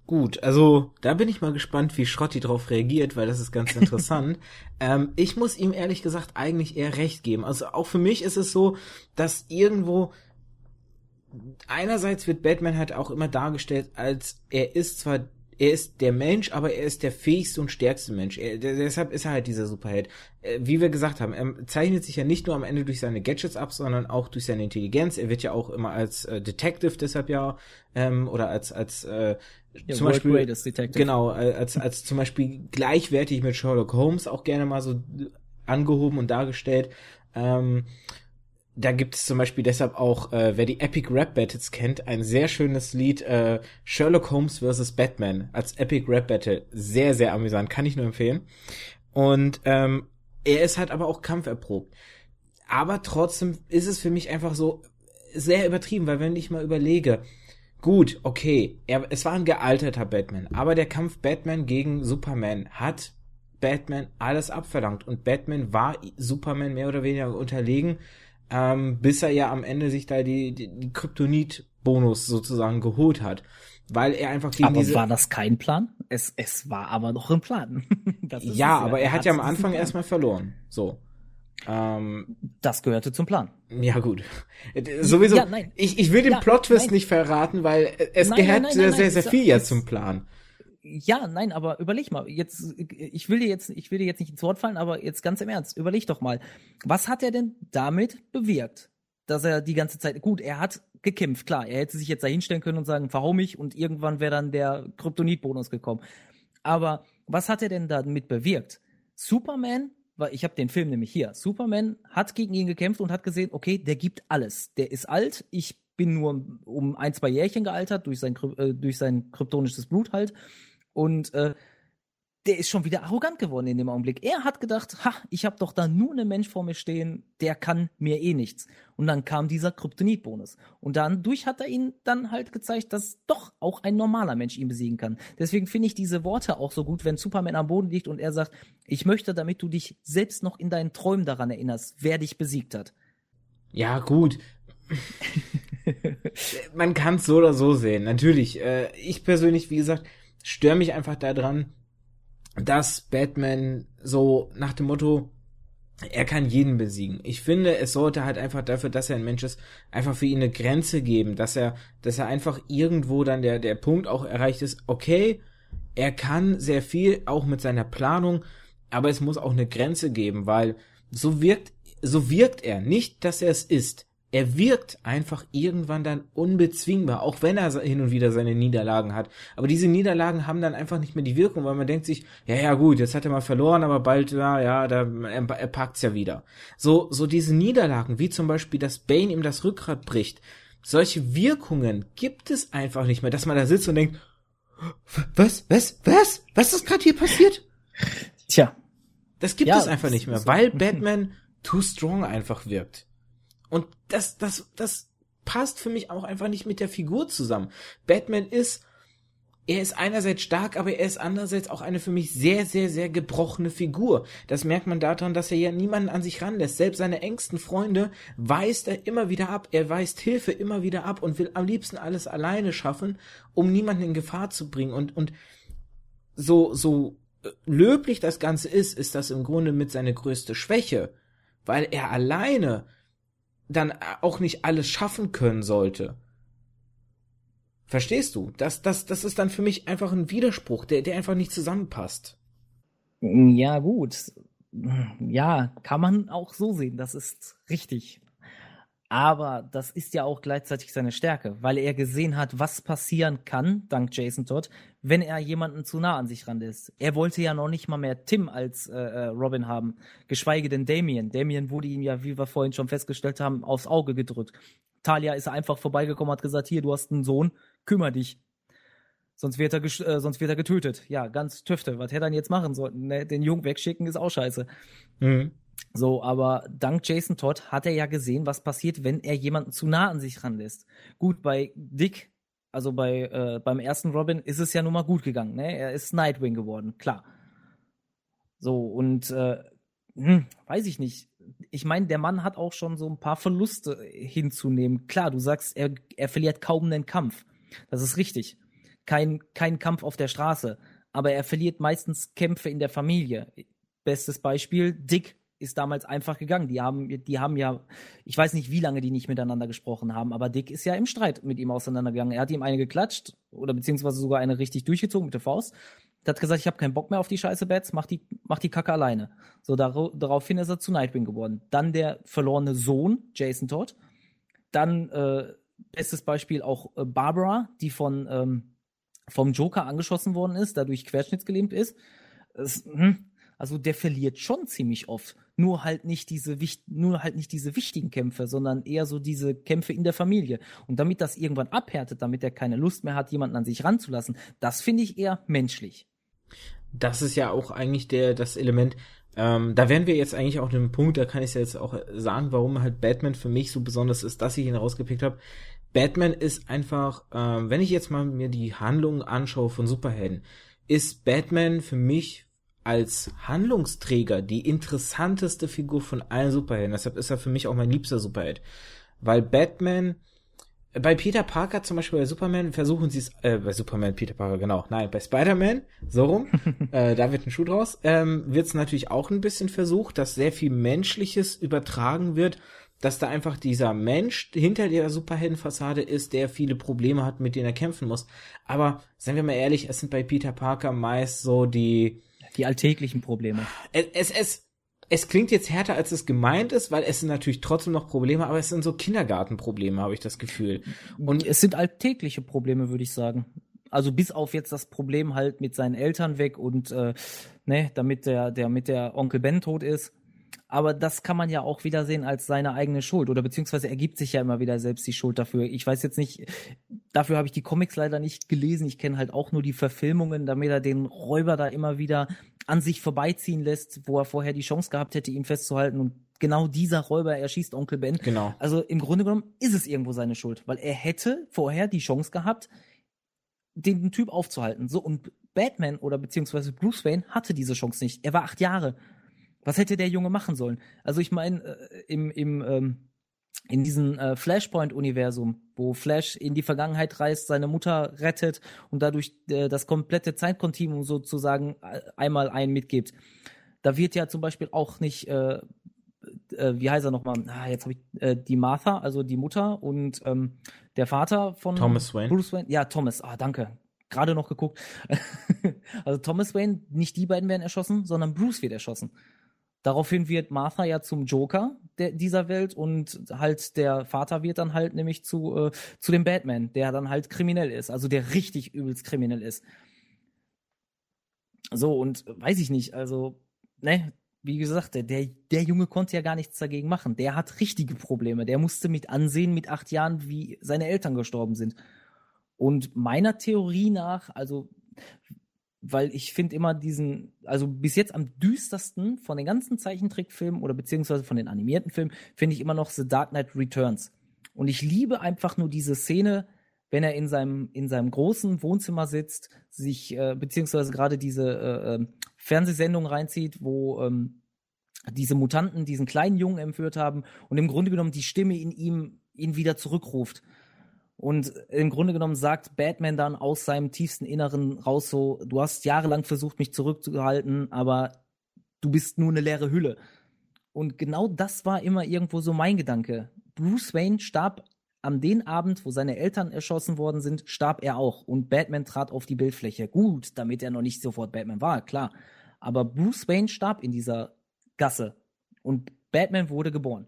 Gut, also da bin ich mal gespannt, wie Schrotti drauf reagiert, weil das ist ganz <laughs> interessant. ähm, ich muss ihm ehrlich gesagt eigentlich eher recht geben. Also auch für mich ist es so, dass irgendwo einerseits wird Batman halt auch immer dargestellt als er ist zwar er ist der Mensch, aber er ist der fähigste und stärkste Mensch. Er, deshalb ist er halt dieser Superheld. Äh, wie wir gesagt haben, er zeichnet sich ja nicht nur am Ende durch seine Gadgets ab, sondern auch durch seine Intelligenz. Er wird ja auch immer als äh, Detective deshalb ja ähm, oder als als äh, ja, zum Beispiel Detective. genau als als zum Beispiel gleichwertig mit Sherlock Holmes auch gerne mal so angehoben und dargestellt. Ähm, da gibt es zum Beispiel deshalb auch, äh, wer die Epic Rap Battles kennt, ein sehr schönes Lied, äh, Sherlock Holmes vs. Batman als Epic Rap Battle. Sehr, sehr amüsant, kann ich nur empfehlen. Und ähm, er ist halt aber auch kampferprobt. Aber trotzdem ist es für mich einfach so sehr übertrieben, weil wenn ich mal überlege, gut, okay, er, es war ein gealterter Batman, aber der Kampf Batman gegen Superman hat Batman alles abverlangt und Batman war Superman mehr oder weniger unterlegen ähm, bis er ja am Ende sich da die, die, die Kryptonit-Bonus sozusagen geholt hat. Weil er einfach gegen aber diese. war das kein Plan? Es, es war aber doch ein Plan. <laughs> ja, aber er, er hat ja am Anfang erstmal verloren. So. Ähm, das gehörte zum Plan. Ja, gut. Sowieso. Ja, ich, ich will den ja, Plot-Twist nicht verraten, weil es nein, gehört nein, nein, sehr, sehr, sehr viel ja zum Plan ja, nein, aber überleg mal, jetzt, ich will dir jetzt, ich will dir jetzt nicht ins Wort fallen, aber jetzt ganz im Ernst, überleg doch mal, was hat er denn damit bewirkt? Dass er die ganze Zeit, gut, er hat gekämpft, klar, er hätte sich jetzt da hinstellen können und sagen, verhau mich und irgendwann wäre dann der Kryptonit-Bonus gekommen. Aber was hat er denn damit bewirkt? Superman, weil ich habe den Film nämlich hier, Superman hat gegen ihn gekämpft und hat gesehen, okay, der gibt alles. Der ist alt, ich bin nur um ein, zwei Jährchen gealtert, durch sein, äh, durch sein kryptonisches Blut halt. Und äh, der ist schon wieder arrogant geworden in dem Augenblick. Er hat gedacht, ha, ich habe doch da nur einen Mensch vor mir stehen, der kann mir eh nichts. Und dann kam dieser Kryptonit-Bonus. Und dann durch hat er ihn dann halt gezeigt, dass doch auch ein normaler Mensch ihn besiegen kann. Deswegen finde ich diese Worte auch so gut, wenn Superman am Boden liegt und er sagt, ich möchte, damit du dich selbst noch in deinen Träumen daran erinnerst, wer dich besiegt hat. Ja, gut. Man kann es so oder so sehen. Natürlich. Äh, ich persönlich, wie gesagt, störe mich einfach daran, dass Batman so nach dem Motto, er kann jeden besiegen. Ich finde, es sollte halt einfach dafür, dass er ein Mensch ist, einfach für ihn eine Grenze geben, dass er, dass er einfach irgendwo dann der, der Punkt auch erreicht ist, okay, er kann sehr viel, auch mit seiner Planung, aber es muss auch eine Grenze geben, weil so wirkt, so wirkt er. Nicht, dass er es ist er wirkt einfach irgendwann dann unbezwingbar, auch wenn er hin und wieder seine Niederlagen hat. Aber diese Niederlagen haben dann einfach nicht mehr die Wirkung, weil man denkt sich, ja, ja, gut, jetzt hat er mal verloren, aber bald, ja, ja, da, er, er packt's ja wieder. So, so diese Niederlagen, wie zum Beispiel, dass Bane ihm das Rückgrat bricht, solche Wirkungen gibt es einfach nicht mehr, dass man da sitzt und denkt, was, was, was, was ist gerade hier passiert? Tja. Das gibt ja, es einfach nicht mehr, weil Batman too strong einfach wirkt. Und das, das, das passt für mich auch einfach nicht mit der Figur zusammen. Batman ist, er ist einerseits stark, aber er ist andererseits auch eine für mich sehr, sehr, sehr gebrochene Figur. Das merkt man daran, dass er ja niemanden an sich ranlässt. Selbst seine engsten Freunde weist er immer wieder ab. Er weist Hilfe immer wieder ab und will am liebsten alles alleine schaffen, um niemanden in Gefahr zu bringen. Und, und so, so löblich das Ganze ist, ist das im Grunde mit seiner größte Schwäche, weil er alleine dann auch nicht alles schaffen können sollte. Verstehst du? Das, das, das ist dann für mich einfach ein Widerspruch, der, der einfach nicht zusammenpasst. Ja, gut. Ja, kann man auch so sehen. Das ist richtig. Aber das ist ja auch gleichzeitig seine Stärke, weil er gesehen hat, was passieren kann, dank Jason Todd, wenn er jemanden zu nah an sich ran ist. Er wollte ja noch nicht mal mehr Tim als äh, äh, Robin haben, geschweige denn Damien. Damien wurde ihm ja, wie wir vorhin schon festgestellt haben, aufs Auge gedrückt. Talia ist einfach vorbeigekommen, hat gesagt, hier, du hast einen Sohn, kümmer dich. Sonst wird er, äh, sonst wird er getötet. Ja, ganz tüfte. Was hätte er denn jetzt machen sollen? Ne? Den Jungen wegschicken ist auch scheiße. Mhm. So, aber dank Jason Todd hat er ja gesehen, was passiert, wenn er jemanden zu nah an sich ranlässt. Gut, bei Dick, also bei äh, beim ersten Robin, ist es ja nun mal gut gegangen. Ne? Er ist Nightwing geworden, klar. So, und äh, hm, weiß ich nicht. Ich meine, der Mann hat auch schon so ein paar Verluste hinzunehmen. Klar, du sagst, er, er verliert kaum einen Kampf. Das ist richtig. Kein, kein Kampf auf der Straße. Aber er verliert meistens Kämpfe in der Familie. Bestes Beispiel, Dick ist damals einfach gegangen. Die haben, die haben ja, ich weiß nicht, wie lange die nicht miteinander gesprochen haben, aber Dick ist ja im Streit mit ihm auseinandergegangen. Er hat ihm eine geklatscht oder beziehungsweise sogar eine richtig durchgezogen mit der Faust. Er hat gesagt, ich habe keinen Bock mehr auf die scheiße Bats, mach die, mach die Kacke alleine. So, dar daraufhin ist er zu Nightwing geworden. Dann der verlorene Sohn, Jason Todd. Dann, äh, bestes Beispiel auch äh, Barbara, die von, ähm, vom Joker angeschossen worden ist, dadurch querschnittsgelähmt ist. Es, hm, also der verliert schon ziemlich oft. Nur halt nicht diese nur halt nicht diese wichtigen Kämpfe, sondern eher so diese Kämpfe in der Familie. Und damit das irgendwann abhärtet, damit er keine Lust mehr hat, jemanden an sich ranzulassen, das finde ich eher menschlich. Das ist ja auch eigentlich der das Element. Ähm, da wären wir jetzt eigentlich auch einem Punkt, da kann ich ja jetzt auch sagen, warum halt Batman für mich so besonders ist, dass ich ihn rausgepickt habe. Batman ist einfach, ähm, wenn ich jetzt mal mir die Handlungen anschaue von Superhelden, ist Batman für mich als Handlungsträger die interessanteste Figur von allen Superhelden. Deshalb ist er für mich auch mein liebster Superheld. Weil Batman, bei Peter Parker zum Beispiel bei Superman versuchen sie es, äh, bei Superman, Peter Parker, genau, nein, bei Spider-Man, so rum, <laughs> äh, da wird ein Schuh draus, ähm, wird es natürlich auch ein bisschen versucht, dass sehr viel Menschliches übertragen wird, dass da einfach dieser Mensch hinter der Superheldenfassade ist, der viele Probleme hat, mit denen er kämpfen muss. Aber seien wir mal ehrlich, es sind bei Peter Parker meist so die, die alltäglichen Probleme. Es, es, es klingt jetzt härter, als es gemeint ist, weil es sind natürlich trotzdem noch Probleme, aber es sind so Kindergartenprobleme, habe ich das Gefühl. Und es sind alltägliche Probleme, würde ich sagen. Also bis auf jetzt das Problem halt mit seinen Eltern weg und äh, ne, damit der, der mit der Onkel Ben tot ist. Aber das kann man ja auch wieder sehen als seine eigene Schuld oder beziehungsweise ergibt sich ja immer wieder selbst die Schuld dafür. Ich weiß jetzt nicht, dafür habe ich die Comics leider nicht gelesen. Ich kenne halt auch nur die Verfilmungen, damit er den Räuber da immer wieder an sich vorbeiziehen lässt, wo er vorher die Chance gehabt hätte, ihn festzuhalten und genau dieser Räuber erschießt Onkel Ben. Genau. Also im Grunde genommen ist es irgendwo seine Schuld, weil er hätte vorher die Chance gehabt, den Typ aufzuhalten. So und Batman oder beziehungsweise Bruce Wayne hatte diese Chance nicht. Er war acht Jahre. Was hätte der Junge machen sollen? Also ich meine, äh, im, im, ähm, in diesem äh, Flashpoint-Universum, wo Flash in die Vergangenheit reist, seine Mutter rettet und dadurch äh, das komplette Zeitkontinuum sozusagen äh, einmal ein mitgibt. Da wird ja zum Beispiel auch nicht, äh, äh, wie heißt er nochmal? Ah, jetzt habe ich äh, die Martha, also die Mutter und ähm, der Vater von Thomas Wayne. Bruce Wayne. Ja, Thomas. Ah, danke. Gerade noch geguckt. <laughs> also Thomas Wayne, nicht die beiden werden erschossen, sondern Bruce wird erschossen. Daraufhin wird Martha ja zum Joker der, dieser Welt und halt der Vater wird dann halt nämlich zu, äh, zu dem Batman, der dann halt kriminell ist, also der richtig übelst kriminell ist. So, und weiß ich nicht, also, ne, wie gesagt, der, der Junge konnte ja gar nichts dagegen machen. Der hat richtige Probleme. Der musste mit ansehen mit acht Jahren, wie seine Eltern gestorben sind. Und meiner Theorie nach, also weil ich finde immer diesen, also bis jetzt am düstersten von den ganzen Zeichentrickfilmen oder beziehungsweise von den animierten Filmen, finde ich immer noch The Dark Knight Returns. Und ich liebe einfach nur diese Szene, wenn er in seinem, in seinem großen Wohnzimmer sitzt, sich, äh, beziehungsweise gerade diese äh, ähm, Fernsehsendung reinzieht, wo ähm, diese Mutanten diesen kleinen Jungen entführt haben und im Grunde genommen die Stimme in ihm ihn wieder zurückruft. Und im Grunde genommen sagt Batman dann aus seinem tiefsten Inneren raus so, du hast jahrelang versucht, mich zurückzuhalten, aber du bist nur eine leere Hülle. Und genau das war immer irgendwo so mein Gedanke. Bruce Wayne starb am den Abend, wo seine Eltern erschossen worden sind, starb er auch. Und Batman trat auf die Bildfläche. Gut, damit er noch nicht sofort Batman war, klar. Aber Bruce Wayne starb in dieser Gasse. Und Batman wurde geboren.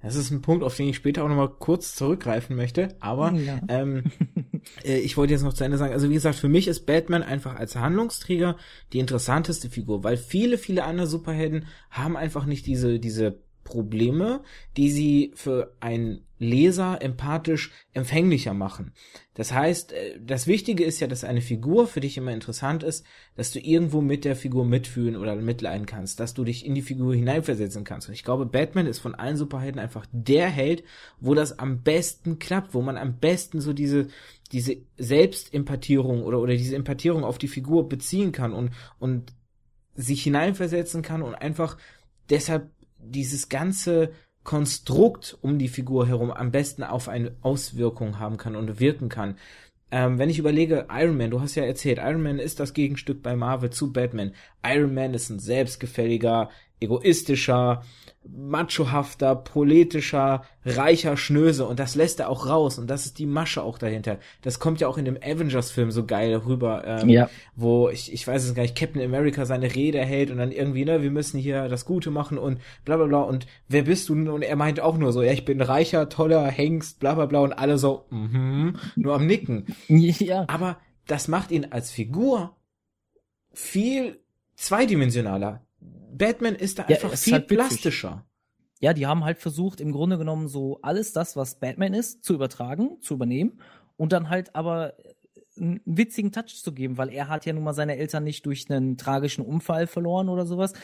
Das ist ein Punkt, auf den ich später auch nochmal kurz zurückgreifen möchte. Aber ja. ähm, <laughs> äh, ich wollte jetzt noch zu Ende sagen, also wie gesagt, für mich ist Batman einfach als Handlungsträger die interessanteste Figur, weil viele, viele andere Superhelden haben einfach nicht diese, diese Probleme, die sie für einen Leser empathisch empfänglicher machen. Das heißt, äh, das Wichtige ist ja, dass eine Figur für dich immer interessant ist, dass du irgendwo mit der Figur mitfühlen oder mitleiden kannst, dass du dich in die Figur hineinversetzen kannst. Und ich glaube, Batman ist von allen Superhelden einfach der Held, wo das am besten klappt, wo man am besten so diese diese Selbstempatierung oder oder diese Empatierung auf die Figur beziehen kann und und sich hineinversetzen kann und einfach deshalb dieses ganze Konstrukt um die Figur herum am besten auf eine Auswirkung haben kann und wirken kann. Ähm, wenn ich überlege, Iron Man, du hast ja erzählt, Iron Man ist das Gegenstück bei Marvel zu Batman. Iron Man ist ein selbstgefälliger, egoistischer, machohafter, politischer, reicher Schnöse und das lässt er auch raus und das ist die Masche auch dahinter. Das kommt ja auch in dem Avengers-Film so geil rüber, ähm, ja. wo ich, ich weiß es gar nicht, Captain America seine Rede hält und dann irgendwie, ne, wir müssen hier das Gute machen und bla bla bla und wer bist du? Und er meint auch nur so, ja, ich bin reicher, toller Hengst, bla bla bla und alle so, mhm, nur am Nicken. <laughs> Ja. Aber das macht ihn als Figur viel zweidimensionaler. Batman ist da ja, einfach viel halt plastischer. Ja, die haben halt versucht, im Grunde genommen so alles das, was Batman ist, zu übertragen, zu übernehmen und dann halt aber einen witzigen Touch zu geben, weil er hat ja nun mal seine Eltern nicht durch einen tragischen Unfall verloren oder sowas.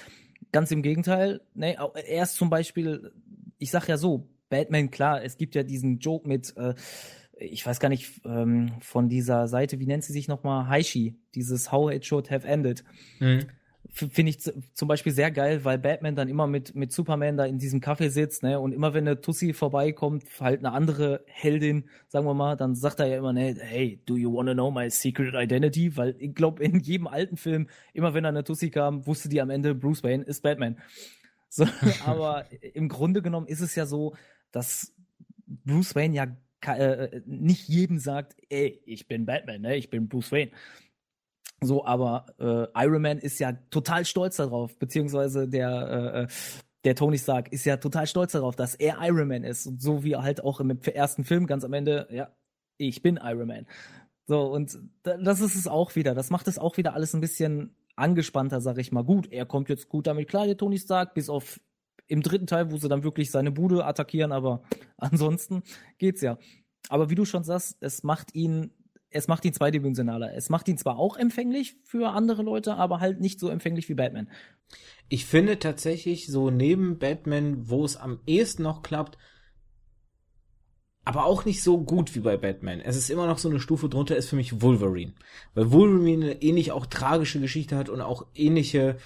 Ganz im Gegenteil. Ne, er ist zum Beispiel, ich sag ja so, Batman, klar, es gibt ja diesen Joke mit, äh, ich weiß gar nicht, ähm, von dieser Seite, wie nennt sie sich nochmal? Heishi, dieses How It Should Have Ended. Mhm finde ich zum Beispiel sehr geil, weil Batman dann immer mit, mit Superman da in diesem Café sitzt, ne, und immer wenn eine Tussi vorbeikommt, halt eine andere Heldin, sagen wir mal, dann sagt er ja immer, ne, hey, do you wanna know my secret identity? Weil ich glaube, in jedem alten Film, immer wenn da eine Tussi kam, wusste die am Ende, Bruce Wayne ist Batman. So, <laughs> aber im Grunde genommen ist es ja so, dass Bruce Wayne ja äh, nicht jedem sagt, ey, ich bin Batman, ne, ich bin Bruce Wayne so, aber äh, Iron Man ist ja total stolz darauf, beziehungsweise der äh, äh, der Tony Stark ist ja total stolz darauf, dass er Iron Man ist und so wie halt auch im ersten Film ganz am Ende, ja, ich bin Iron Man. So und das ist es auch wieder. Das macht es auch wieder alles ein bisschen angespannter, sag ich mal. Gut, er kommt jetzt gut damit klar, der Tony Stark, bis auf im dritten Teil, wo sie dann wirklich seine Bude attackieren, aber <laughs> ansonsten geht's ja. Aber wie du schon sagst, es macht ihn, es macht ihn zweidimensionaler. Es macht ihn zwar auch empfänglich für andere Leute, aber halt nicht so empfänglich wie Batman. Ich finde tatsächlich so neben Batman, wo es am ehesten noch klappt, aber auch nicht so gut wie bei Batman. Es ist immer noch so eine Stufe drunter, ist für mich Wolverine. Weil Wolverine eine ähnlich auch tragische Geschichte hat und auch ähnliche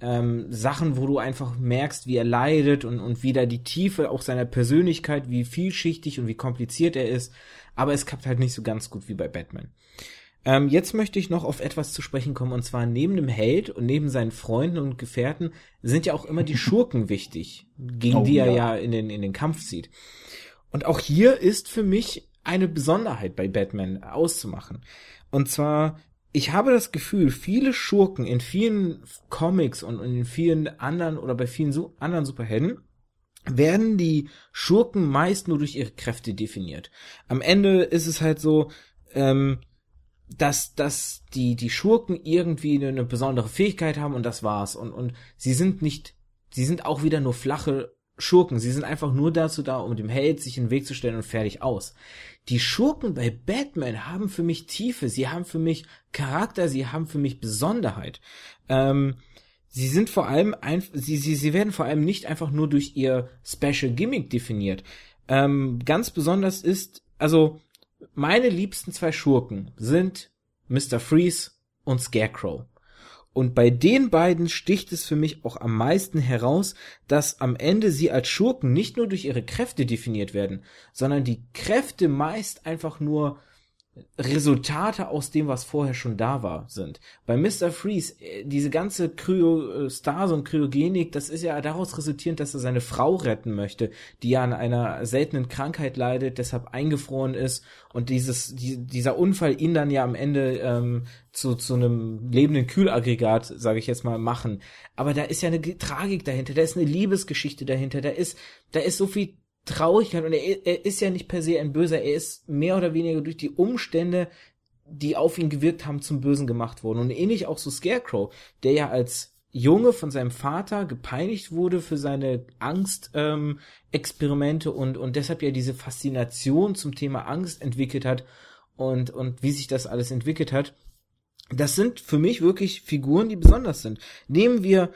ähm, Sachen, wo du einfach merkst, wie er leidet und, und wie da die Tiefe auch seiner Persönlichkeit, wie vielschichtig und wie kompliziert er ist. Aber es klappt halt nicht so ganz gut wie bei Batman. Ähm, jetzt möchte ich noch auf etwas zu sprechen kommen, und zwar neben dem Held und neben seinen Freunden und Gefährten sind ja auch immer die Schurken <laughs> wichtig, gegen oh, die er ja. ja in den, in den Kampf zieht. Und auch hier ist für mich eine Besonderheit bei Batman auszumachen. Und zwar, ich habe das Gefühl, viele Schurken in vielen Comics und in vielen anderen oder bei vielen so anderen Superhelden werden die Schurken meist nur durch ihre Kräfte definiert. Am Ende ist es halt so, ähm, dass, dass die, die Schurken irgendwie eine, eine besondere Fähigkeit haben und das war's. Und, und sie sind nicht, sie sind auch wieder nur flache Schurken. Sie sind einfach nur dazu da, um dem Held sich in den Weg zu stellen und fertig aus. Die Schurken bei Batman haben für mich Tiefe, sie haben für mich Charakter, sie haben für mich Besonderheit. Ähm, sie sind vor allem ein, sie, sie, sie werden vor allem nicht einfach nur durch ihr Special Gimmick definiert. Ähm, ganz besonders ist, also meine liebsten zwei Schurken sind Mr. Freeze und Scarecrow. Und bei den beiden sticht es für mich auch am meisten heraus, dass am Ende sie als Schurken nicht nur durch ihre Kräfte definiert werden, sondern die Kräfte meist einfach nur Resultate aus dem, was vorher schon da war, sind. Bei Mr. Freeze, äh, diese ganze Kryostase und Kryogenik, das ist ja daraus resultierend, dass er seine Frau retten möchte, die ja an einer seltenen Krankheit leidet, deshalb eingefroren ist und dieses, die, dieser Unfall ihn dann ja am Ende ähm, zu, zu einem lebenden Kühlaggregat, sage ich jetzt mal, machen. Aber da ist ja eine Tragik dahinter, da ist eine Liebesgeschichte dahinter, da ist, da ist so viel Traurigkeit und er, er ist ja nicht per se ein Böser, er ist mehr oder weniger durch die Umstände, die auf ihn gewirkt haben, zum Bösen gemacht worden. Und ähnlich auch so Scarecrow, der ja als Junge von seinem Vater gepeinigt wurde für seine Angst-Experimente ähm, und, und deshalb ja diese Faszination zum Thema Angst entwickelt hat und, und wie sich das alles entwickelt hat. Das sind für mich wirklich Figuren, die besonders sind. Nehmen wir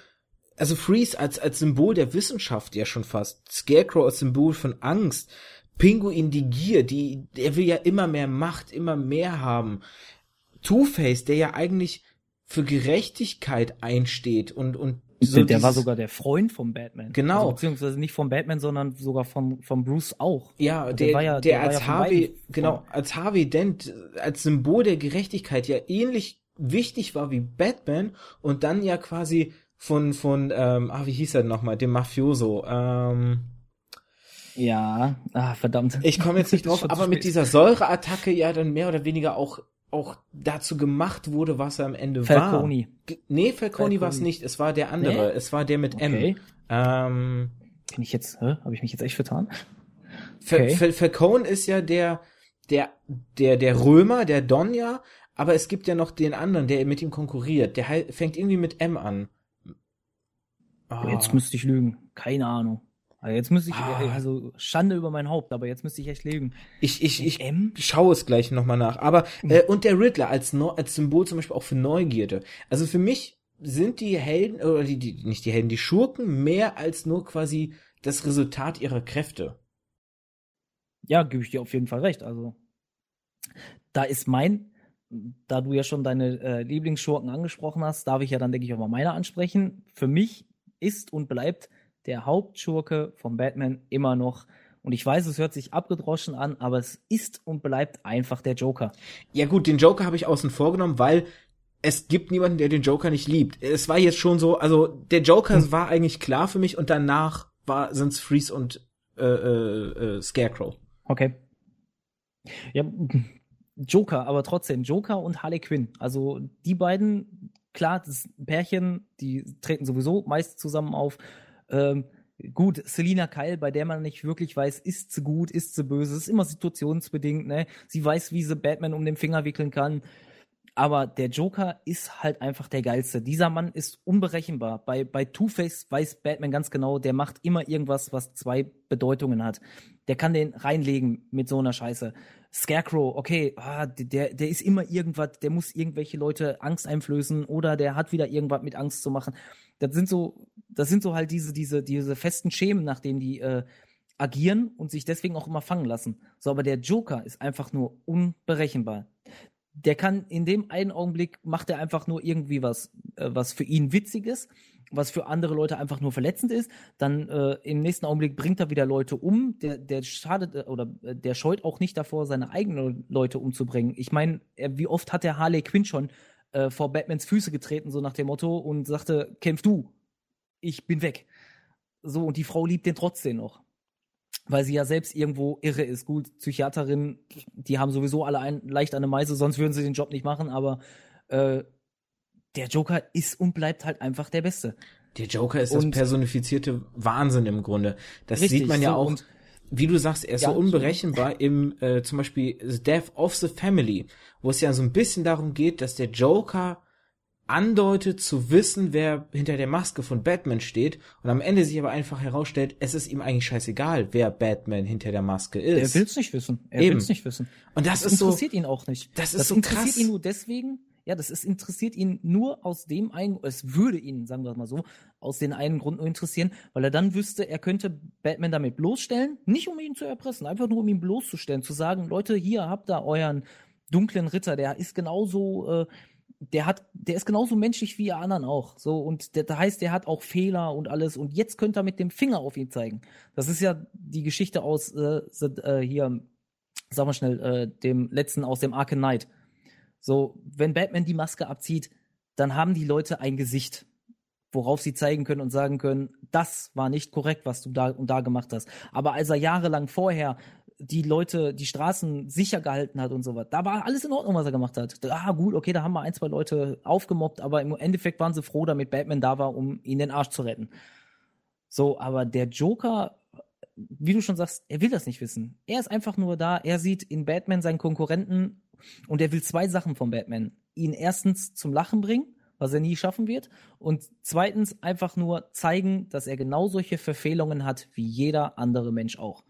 also Freeze als, als Symbol der Wissenschaft ja schon fast, Scarecrow als Symbol von Angst, Pinguin die Gier, die, der will ja immer mehr Macht, immer mehr haben. Two-Face, der ja eigentlich für Gerechtigkeit einsteht und, und so der war sogar der Freund vom Batman. Genau. Also, beziehungsweise nicht vom Batman, sondern sogar vom, vom Bruce auch. Ja, der, der, war ja, der, der als ja Harvey, genau, als Harvey Dent, als Symbol der Gerechtigkeit ja ähnlich wichtig war wie Batman und dann ja quasi von, von, ähm, ah, wie hieß er nochmal, dem Mafioso, ähm, ja, ah, verdammt. Ich komme jetzt nicht <laughs> drauf, aber mit dieser Säureattacke ja dann mehr oder weniger auch auch dazu gemacht wurde, was er am Ende Falconi. war. Nee, Falconi, Falconi. war es nicht. Es war der andere. Nee? Es war der mit okay. M. Ähm, Bin ich jetzt, hä? habe ich mich jetzt echt vertan? Okay. Fal Falcone ist ja der, der, der, der Römer, der Donja, aber es gibt ja noch den anderen, der mit ihm konkurriert. Der fängt irgendwie mit M an. Oh. Jetzt müsste ich lügen. Keine Ahnung. Also jetzt müsste ich, ah. also Schande über mein Haupt, aber jetzt müsste ich echt lügen. Ich, ich, ich M? schaue es gleich nochmal nach. Aber, äh, und der Riddler als, als Symbol zum Beispiel auch für Neugierde. Also für mich sind die Helden, oder die, die, nicht die Helden, die Schurken mehr als nur quasi das Resultat ihrer Kräfte. Ja, gebe ich dir auf jeden Fall recht. Also, da ist mein, da du ja schon deine äh, Lieblingsschurken angesprochen hast, darf ich ja dann, denke ich, auch mal meine ansprechen. Für mich ist und bleibt der Hauptschurke von Batman immer noch. Und ich weiß, es hört sich abgedroschen an, aber es ist und bleibt einfach der Joker. Ja gut, den Joker habe ich außen vor genommen, weil es gibt niemanden, der den Joker nicht liebt. Es war jetzt schon so, also der Joker hm. war eigentlich klar für mich und danach war sind's Freeze und äh, äh, äh, Scarecrow. Okay. Ja, <laughs> Joker, aber trotzdem Joker und Harley Quinn. Also die beiden klar, das Pärchen, die treten sowieso meist zusammen auf. Ähm, gut, Selina Kyle, bei der man nicht wirklich weiß, ist sie gut, ist sie böse, ist immer situationsbedingt, ne? Sie weiß, wie sie Batman um den Finger wickeln kann. aber der Joker ist halt einfach der geilste. Dieser Mann ist unberechenbar. Bei, bei Two-Face weiß Batman ganz genau, der macht immer irgendwas, was zwei Bedeutungen hat. Der kann den reinlegen mit so einer Scheiße. Scarecrow, okay, ah, der, der ist immer irgendwas, der muss irgendwelche Leute Angst einflößen oder der hat wieder irgendwas mit Angst zu machen. Das sind so, das sind so halt diese, diese, diese festen Schemen, nach denen die äh, agieren und sich deswegen auch immer fangen lassen. So, aber der Joker ist einfach nur unberechenbar der kann in dem einen Augenblick macht er einfach nur irgendwie was, äh, was für ihn witzig ist, was für andere Leute einfach nur verletzend ist. Dann äh, im nächsten Augenblick bringt er wieder Leute um. Der, der schadet äh, oder äh, der scheut auch nicht davor, seine eigenen Leute umzubringen. Ich meine, wie oft hat der Harley Quinn schon äh, vor Batmans Füße getreten, so nach dem Motto, und sagte, kämpf du, ich bin weg. So, und die Frau liebt den trotzdem noch weil sie ja selbst irgendwo irre ist. Gut, Psychiaterin, die haben sowieso alle ein, leicht eine Meise, sonst würden sie den Job nicht machen, aber äh, der Joker ist und bleibt halt einfach der Beste. Der Joker ist und, das personifizierte Wahnsinn im Grunde. Das richtig, sieht man ja so auch, wie du sagst, er ist ja, so unberechenbar im äh, zum Beispiel The Death of the Family, wo es ja so ein bisschen darum geht, dass der Joker andeutet zu wissen, wer hinter der Maske von Batman steht und am Ende sich aber einfach herausstellt, es ist ihm eigentlich scheißegal, wer Batman hinter der Maske ist. Er will's nicht wissen. Er Eben. will's nicht wissen. Und das, das ist interessiert so, ihn auch nicht. Das ist das so interessiert krass. ihn nur deswegen. Ja, das ist interessiert ihn nur aus dem einen, es würde ihn, sagen wir mal so, aus den einen Grund nur interessieren, weil er dann wüsste, er könnte Batman damit bloßstellen, nicht um ihn zu erpressen, einfach nur um ihn bloßzustellen, zu sagen, Leute, hier habt ihr euren dunklen Ritter, der ist genauso äh, der hat, der ist genauso menschlich wie ihr anderen auch. So, und der, das heißt, der hat auch Fehler und alles. Und jetzt könnt ihr mit dem Finger auf ihn zeigen. Das ist ja die Geschichte aus äh, äh, hier, sagen wir schnell, äh, dem letzten aus dem Arkham Knight. So, wenn Batman die Maske abzieht, dann haben die Leute ein Gesicht, worauf sie zeigen können und sagen können, das war nicht korrekt, was du da und da gemacht hast. Aber als er jahrelang vorher die Leute, die Straßen sicher gehalten hat und so was. Da war alles in Ordnung, was er gemacht hat. Ah, gut, okay, da haben wir ein, zwei Leute aufgemobbt, aber im Endeffekt waren sie froh, damit Batman da war, um ihn den Arsch zu retten. So, aber der Joker, wie du schon sagst, er will das nicht wissen. Er ist einfach nur da, er sieht in Batman seinen Konkurrenten und er will zwei Sachen von Batman. Ihn erstens zum Lachen bringen, was er nie schaffen wird, und zweitens einfach nur zeigen, dass er genau solche Verfehlungen hat wie jeder andere Mensch auch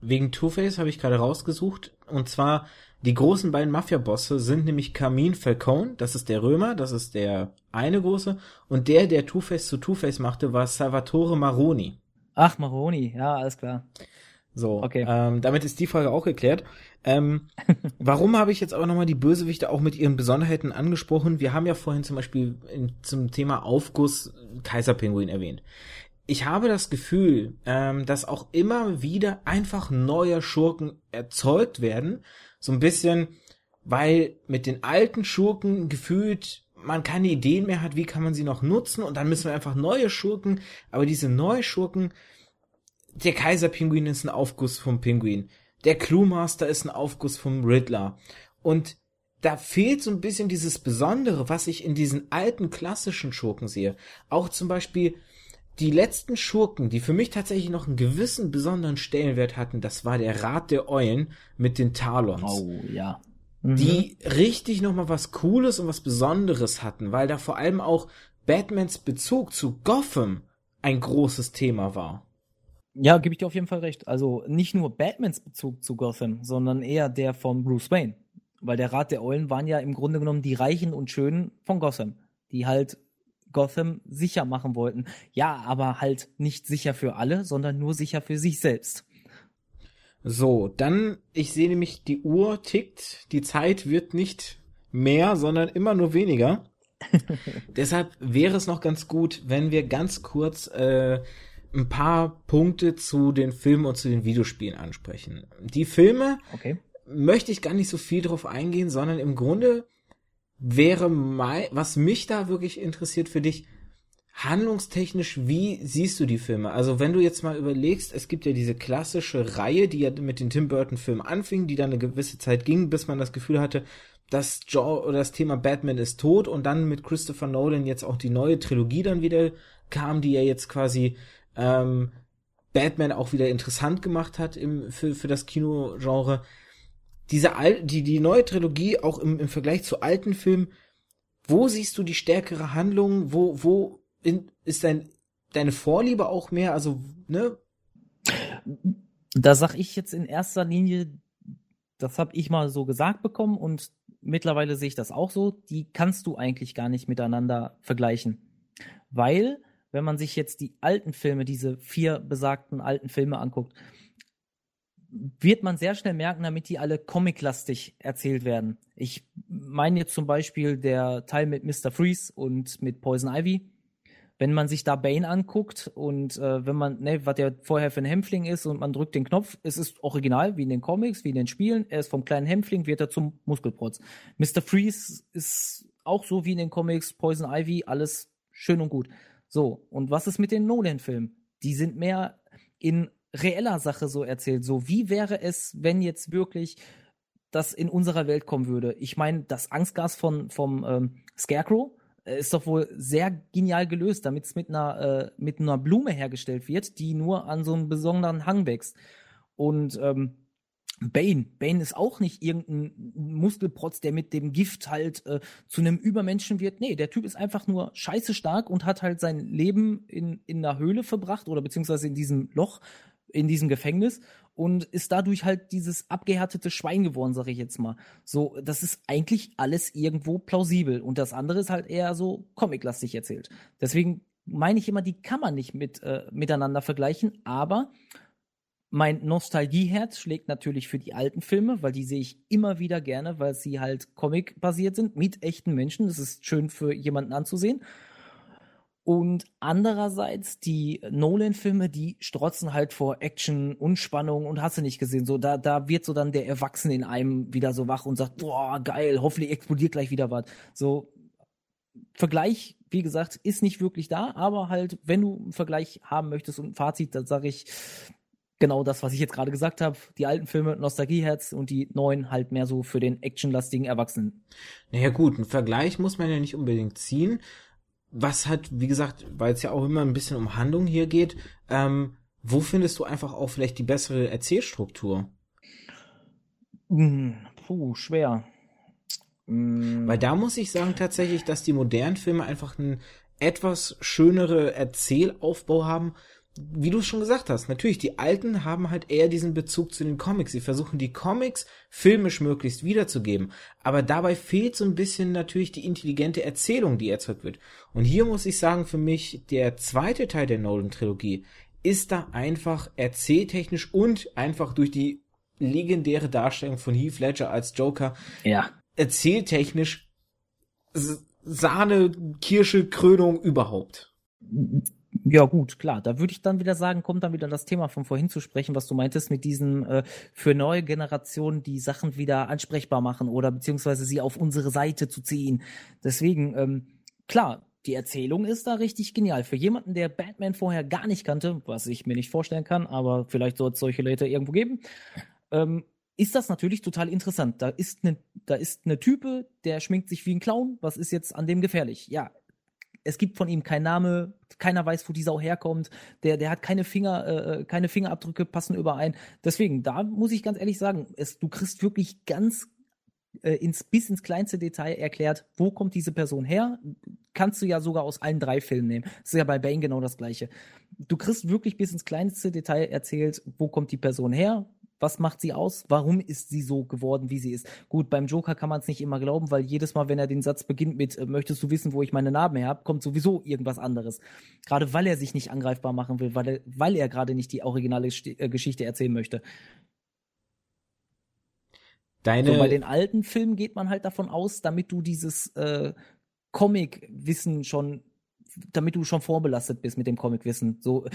wegen Two-Face habe ich gerade rausgesucht. Und zwar, die großen beiden Mafia-Bosse sind nämlich Carmine Falcone, das ist der Römer, das ist der eine große. Und der, der Two-Face zu Two-Face machte, war Salvatore Maroni. Ach, Maroni, ja, alles klar. So, okay. ähm, damit ist die Frage auch geklärt. Ähm, <laughs> warum habe ich jetzt aber nochmal die Bösewichte auch mit ihren Besonderheiten angesprochen? Wir haben ja vorhin zum Beispiel in, zum Thema Aufguss Kaiserpinguin erwähnt ich habe das Gefühl, ähm, dass auch immer wieder einfach neue Schurken erzeugt werden. So ein bisschen, weil mit den alten Schurken gefühlt man keine Ideen mehr hat, wie kann man sie noch nutzen und dann müssen wir einfach neue Schurken, aber diese neue Schurken, der Kaiserpinguin ist ein Aufguss vom Pinguin, der Cluemaster ist ein Aufguss vom Riddler und da fehlt so ein bisschen dieses Besondere, was ich in diesen alten klassischen Schurken sehe. Auch zum Beispiel die letzten Schurken, die für mich tatsächlich noch einen gewissen besonderen Stellenwert hatten, das war der Rat der Eulen mit den Talons. Oh, ja. Mhm. Die richtig nochmal was Cooles und was Besonderes hatten, weil da vor allem auch Batmans Bezug zu Gotham ein großes Thema war. Ja, gebe ich dir auf jeden Fall recht. Also nicht nur Batmans Bezug zu Gotham, sondern eher der von Bruce Wayne. Weil der Rat der Eulen waren ja im Grunde genommen die Reichen und Schönen von Gotham, die halt Gotham sicher machen wollten. Ja, aber halt nicht sicher für alle, sondern nur sicher für sich selbst. So, dann, ich sehe nämlich, die Uhr tickt, die Zeit wird nicht mehr, sondern immer nur weniger. <laughs> Deshalb wäre es noch ganz gut, wenn wir ganz kurz äh, ein paar Punkte zu den Filmen und zu den Videospielen ansprechen. Die Filme okay. möchte ich gar nicht so viel drauf eingehen, sondern im Grunde wäre mein, was mich da wirklich interessiert für dich, handlungstechnisch, wie siehst du die Filme? Also wenn du jetzt mal überlegst, es gibt ja diese klassische Reihe, die ja mit den Tim Burton Filmen anfing, die dann eine gewisse Zeit ging, bis man das Gefühl hatte, das Joe oder das Thema Batman ist tot und dann mit Christopher Nolan jetzt auch die neue Trilogie dann wieder kam, die ja jetzt quasi ähm, Batman auch wieder interessant gemacht hat im, für, für das Kinogenre diese Al die, die neue Trilogie auch im, im Vergleich zu alten Filmen, wo siehst du die stärkere Handlung? Wo, wo in, ist dein, deine Vorliebe auch mehr? Also, ne? Da sag ich jetzt in erster Linie, das habe ich mal so gesagt bekommen und mittlerweile sehe ich das auch so, die kannst du eigentlich gar nicht miteinander vergleichen. Weil, wenn man sich jetzt die alten Filme, diese vier besagten alten Filme anguckt, wird man sehr schnell merken, damit die alle comiclastig erzählt werden. Ich meine jetzt zum Beispiel der Teil mit Mr. Freeze und mit Poison Ivy. Wenn man sich da Bane anguckt und äh, wenn man, ne, was der vorher für ein Hämpfling ist und man drückt den Knopf, es ist original, wie in den Comics, wie in den Spielen. Er ist vom kleinen Hämpfling, wird er zum Muskelprotz. Mr. Freeze ist auch so wie in den Comics, Poison Ivy, alles schön und gut. So, und was ist mit den Nolan-Filmen? Die sind mehr in reeller Sache so erzählt. So, wie wäre es, wenn jetzt wirklich das in unserer Welt kommen würde? Ich meine, das Angstgas von, vom ähm, Scarecrow äh, ist doch wohl sehr genial gelöst, damit es mit einer, äh, mit einer Blume hergestellt wird, die nur an so einem besonderen Hang wächst. Und ähm, Bane. Bane ist auch nicht irgendein Muskelprotz, der mit dem Gift halt äh, zu einem Übermenschen wird. Nee, der Typ ist einfach nur scheiße stark und hat halt sein Leben in, in einer Höhle verbracht oder beziehungsweise in diesem Loch in diesem Gefängnis und ist dadurch halt dieses abgehärtete Schwein geworden, sag ich jetzt mal. So, das ist eigentlich alles irgendwo plausibel und das andere ist halt eher so comiclastig erzählt. Deswegen meine ich immer, die kann man nicht mit, äh, miteinander vergleichen, aber mein Nostalgieherz schlägt natürlich für die alten Filme, weil die sehe ich immer wieder gerne, weil sie halt comic-basiert sind mit echten Menschen. Das ist schön für jemanden anzusehen. Und andererseits die Nolan-Filme, die strotzen halt vor Action und Spannung und hast du nicht gesehen. So, da, da wird so dann der Erwachsene in einem wieder so wach und sagt, boah, geil, hoffentlich explodiert gleich wieder was. So, Vergleich, wie gesagt, ist nicht wirklich da, aber halt, wenn du einen Vergleich haben möchtest und ein Fazit, dann sage ich genau das, was ich jetzt gerade gesagt habe. Die alten Filme, Nostalgieherz und die neuen halt mehr so für den actionlastigen Erwachsenen. Naja gut, einen Vergleich muss man ja nicht unbedingt ziehen was halt, wie gesagt, weil es ja auch immer ein bisschen um Handlung hier geht, ähm, wo findest du einfach auch vielleicht die bessere Erzählstruktur? Hm, puh, schwer. Hm. Weil da muss ich sagen tatsächlich, dass die modernen Filme einfach einen etwas schönere Erzählaufbau haben, wie du schon gesagt hast, natürlich, die Alten haben halt eher diesen Bezug zu den Comics. Sie versuchen die Comics filmisch möglichst wiederzugeben. Aber dabei fehlt so ein bisschen natürlich die intelligente Erzählung, die erzeugt wird. Und hier muss ich sagen, für mich, der zweite Teil der Nolan-Trilogie ist da einfach erzähltechnisch und einfach durch die legendäre Darstellung von Heath Ledger als Joker ja. erzähltechnisch Sahne, Kirsche, Krönung überhaupt. Ja, gut, klar. Da würde ich dann wieder sagen, kommt dann wieder das Thema von vorhin zu sprechen, was du meintest, mit diesen äh, für neue Generationen die Sachen wieder ansprechbar machen oder beziehungsweise sie auf unsere Seite zu ziehen. Deswegen, ähm, klar, die Erzählung ist da richtig genial. Für jemanden, der Batman vorher gar nicht kannte, was ich mir nicht vorstellen kann, aber vielleicht soll es solche Leute irgendwo geben, ähm, ist das natürlich total interessant. Da ist eine, da ist eine Type, der schminkt sich wie ein Clown. Was ist jetzt an dem gefährlich? Ja, es gibt von ihm keinen Name, keiner weiß, wo die Sau herkommt, der, der hat keine Finger, äh, äh, keine Fingerabdrücke passen überein. Deswegen, da muss ich ganz ehrlich sagen, es, du kriegst wirklich ganz äh, ins, bis ins kleinste Detail erklärt, wo kommt diese Person her. Kannst du ja sogar aus allen drei Filmen nehmen. Das ist ja bei Bane genau das gleiche. Du kriegst wirklich bis ins kleinste Detail erzählt, wo kommt die Person her, was macht sie aus? Warum ist sie so geworden, wie sie ist? Gut, beim Joker kann man es nicht immer glauben, weil jedes Mal, wenn er den Satz beginnt mit äh, Möchtest du wissen, wo ich meine Narben her habe, kommt sowieso irgendwas anderes. Gerade weil er sich nicht angreifbar machen will, weil er, weil er gerade nicht die originale äh, Geschichte erzählen möchte. Deine so, bei den alten Filmen geht man halt davon aus, damit du dieses äh, Comic-Wissen schon damit du schon vorbelastet bist mit dem Comicwissen. So,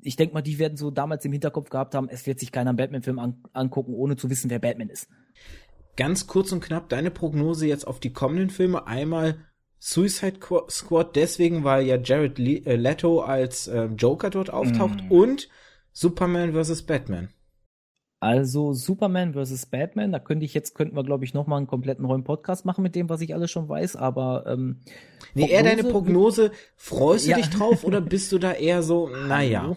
ich denke mal, die werden so damals im Hinterkopf gehabt haben, es wird sich keiner einen Batman-Film an angucken, ohne zu wissen, wer Batman ist. Ganz kurz und knapp deine Prognose jetzt auf die kommenden Filme. Einmal Suicide Squad, deswegen, weil ja Jared äh, Leto als äh, Joker dort auftaucht mm. und Superman vs. Batman. Also Superman vs. Batman, da könnte ich jetzt, könnten wir, glaube ich, nochmal einen kompletten neuen Podcast machen mit dem, was ich alles schon weiß, aber ähm, Nee, Prognose, eher deine Prognose, freust du ja. dich drauf oder <laughs> bist du da eher so, naja?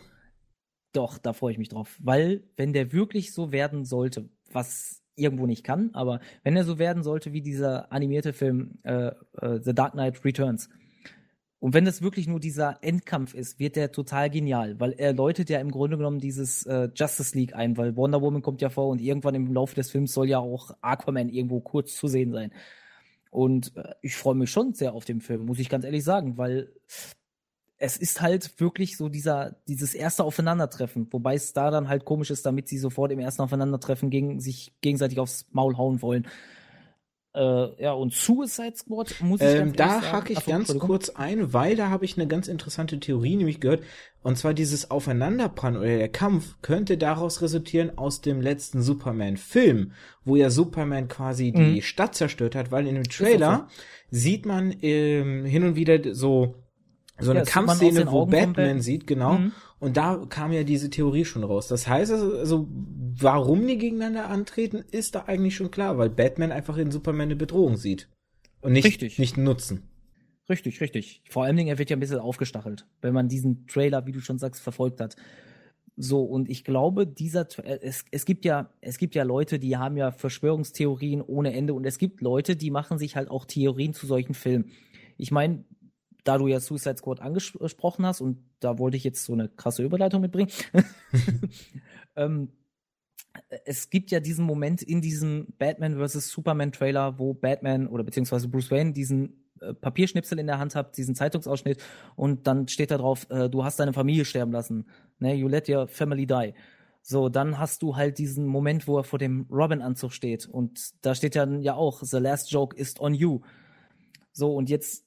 Doch, da freue ich mich drauf. Weil, wenn der wirklich so werden sollte, was irgendwo nicht kann, aber wenn er so werden sollte wie dieser animierte Film äh, äh, The Dark Knight Returns, und wenn das wirklich nur dieser Endkampf ist, wird der total genial, weil er läutet ja im Grunde genommen dieses äh, Justice League ein, weil Wonder Woman kommt ja vor und irgendwann im Laufe des Films soll ja auch Aquaman irgendwo kurz zu sehen sein. Und äh, ich freue mich schon sehr auf den Film, muss ich ganz ehrlich sagen, weil es ist halt wirklich so dieser, dieses erste Aufeinandertreffen, wobei es da dann halt komisch ist, damit sie sofort im ersten Aufeinandertreffen gegen sich gegenseitig aufs Maul hauen wollen. Äh, ja, und Suicide Squad muss ich ähm, Da hake ich Ach, ganz kurz ein, weil da habe ich eine ganz interessante Theorie nämlich gehört. Und zwar dieses Aufeinanderprallen oder der Kampf könnte daraus resultieren aus dem letzten Superman-Film, wo ja Superman quasi mhm. die Stadt zerstört hat, weil in dem Trailer sieht man ähm, hin und wieder so so eine ja, Kampfszene, wo Batman sieht, genau. Mhm. Und da kam ja diese Theorie schon raus. Das heißt also, also, warum die gegeneinander antreten, ist da eigentlich schon klar, weil Batman einfach in Superman eine Bedrohung sieht. Und nicht, richtig. nicht Nutzen. Richtig, richtig. Vor allen Dingen, er wird ja ein bisschen aufgestachelt, wenn man diesen Trailer, wie du schon sagst, verfolgt hat. So, und ich glaube, dieser, äh, es, es gibt ja, es gibt ja Leute, die haben ja Verschwörungstheorien ohne Ende und es gibt Leute, die machen sich halt auch Theorien zu solchen Filmen. Ich meine, da du ja Suicide Squad angesprochen hast und da wollte ich jetzt so eine krasse Überleitung mitbringen. <laughs> ähm, es gibt ja diesen Moment in diesem Batman vs. Superman Trailer, wo Batman oder beziehungsweise Bruce Wayne diesen äh, Papierschnipsel in der Hand hat, diesen Zeitungsausschnitt und dann steht da drauf, äh, du hast deine Familie sterben lassen. Ne, you let your family die. So, dann hast du halt diesen Moment, wo er vor dem Robin-Anzug steht und da steht dann ja auch, the last joke is on you. So, und jetzt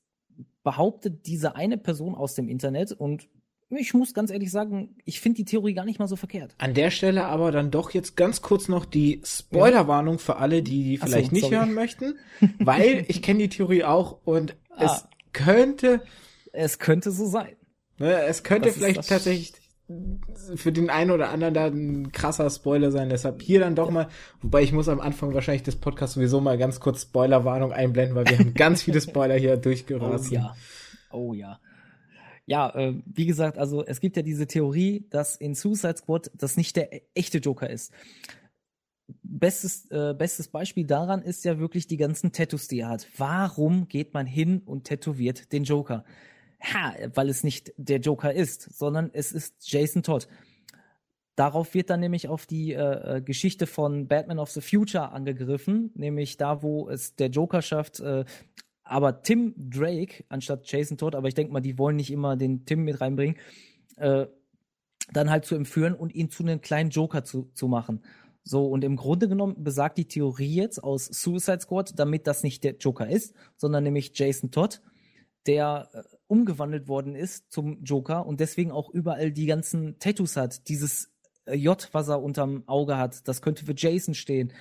behauptet diese eine Person aus dem Internet und ich muss ganz ehrlich sagen, ich finde die Theorie gar nicht mal so verkehrt. An der Stelle aber dann doch jetzt ganz kurz noch die Spoilerwarnung für alle, die die vielleicht so, nicht hören möchten, <laughs> weil ich kenne die Theorie auch und ah. es könnte es könnte so sein. Ne, es könnte vielleicht tatsächlich für den einen oder anderen da ein krasser Spoiler sein. Deshalb hier dann doch mal, wobei ich muss am Anfang wahrscheinlich des Podcasts sowieso mal ganz kurz Spoilerwarnung einblenden, weil wir haben ganz viele <laughs> Spoiler hier durchgerast. Oh ja. Oh ja. Ja, äh, wie gesagt, also es gibt ja diese Theorie, dass in Suicide Squad das nicht der echte Joker ist. Bestes, äh, bestes Beispiel daran ist ja wirklich die ganzen Tattoos, die er hat. Warum geht man hin und tätowiert den Joker? Ha, weil es nicht der Joker ist, sondern es ist Jason Todd. Darauf wird dann nämlich auf die äh, äh, Geschichte von Batman of the Future angegriffen, nämlich da, wo es der Joker schafft, äh, aber Tim Drake anstatt Jason Todd, aber ich denke mal, die wollen nicht immer den Tim mit reinbringen, äh, dann halt zu entführen und ihn zu einem kleinen Joker zu, zu machen. So, und im Grunde genommen besagt die Theorie jetzt aus Suicide Squad, damit das nicht der Joker ist, sondern nämlich Jason Todd, der äh, umgewandelt worden ist zum Joker und deswegen auch überall die ganzen Tattoos hat. Dieses äh, J, was er unterm Auge hat, das könnte für Jason stehen.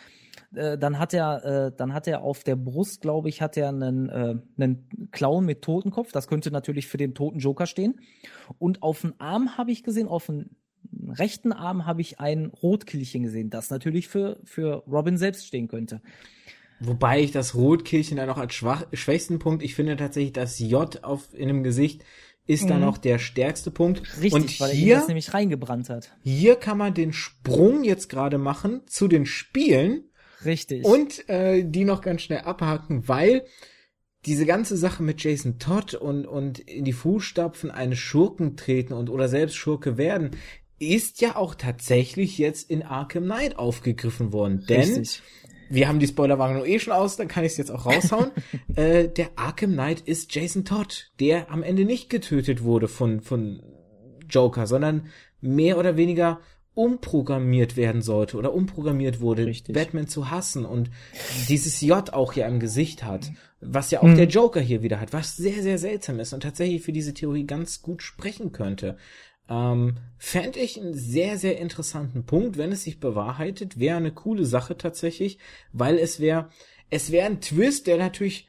Äh, dann hat er, äh, dann hat er auf der Brust, glaube ich, hat er einen, äh, einen Clown mit Totenkopf. Das könnte natürlich für den toten Joker stehen. Und auf dem Arm habe ich gesehen, auf dem rechten Arm habe ich ein Rotkehlchen gesehen, das natürlich für, für Robin selbst stehen könnte. Wobei ich das Rotkehlchen da noch als schwach, schwächsten Punkt, ich finde tatsächlich das J auf in dem Gesicht ist mhm. da noch der stärkste Punkt. Richtig, und weil hier, er das nämlich reingebrannt hat. Hier kann man den Sprung jetzt gerade machen zu den Spielen. Richtig. Und äh, die noch ganz schnell abhaken, weil diese ganze Sache mit Jason Todd und, und in die Fußstapfen eines Schurken treten und oder selbst Schurke werden, ist ja auch tatsächlich jetzt in Arkham Knight aufgegriffen worden. Denn Richtig wir haben die Spoilerwarnung eh schon aus, dann kann ich es jetzt auch raushauen. <laughs> äh, der Arkham Knight ist Jason Todd, der am Ende nicht getötet wurde von, von Joker, sondern mehr oder weniger umprogrammiert werden sollte oder umprogrammiert wurde, Richtig. Batman zu hassen und dieses J auch hier im Gesicht hat, was ja auch hm. der Joker hier wieder hat, was sehr, sehr seltsam ist und tatsächlich für diese Theorie ganz gut sprechen könnte. Ähm, Fände ich einen sehr, sehr interessanten Punkt, wenn es sich bewahrheitet. Wäre eine coole Sache tatsächlich, weil es wäre, es wäre ein Twist, der natürlich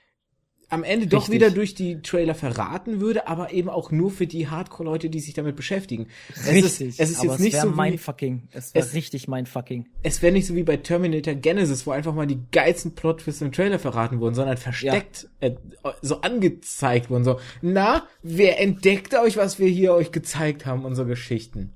am Ende Richtig. doch wieder durch die Trailer verraten würde, aber eben auch nur für die Hardcore-Leute, die sich damit beschäftigen. Es richtig. Ist, es ist jetzt nicht so mein fucking. Es wäre richtig mein fucking. Es wäre nicht so wie bei Terminator Genesis, wo einfach mal die geilsten Plot-Twists im Trailer verraten wurden, sondern versteckt, ja. äh, so angezeigt wurden. So, na, wer entdeckt euch, was wir hier euch gezeigt haben, unsere Geschichten?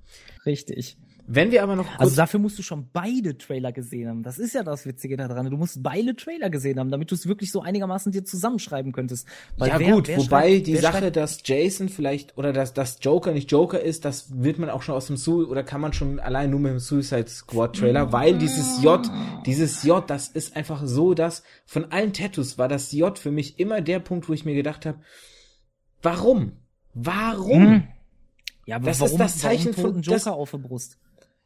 Richtig. Wenn wir aber noch Also dafür musst du schon beide Trailer gesehen haben. Das ist ja das Witzige daran. Du musst beide Trailer gesehen haben, damit du es wirklich so einigermaßen dir zusammenschreiben könntest. Weil ja wer, gut, wer wobei schreibt, die Sache, dass Jason vielleicht oder dass, dass Joker nicht Joker ist, das wird man auch schon aus dem Su oder kann man schon allein nur mit dem Suicide Squad Trailer, weil dieses J, dieses J, das ist einfach so, dass von allen Tattoos war das J für mich immer der Punkt, wo ich mir gedacht habe, warum? Warum? Hm. Ja, aber das warum, ist das Zeichen von Joker das, auf der Brust.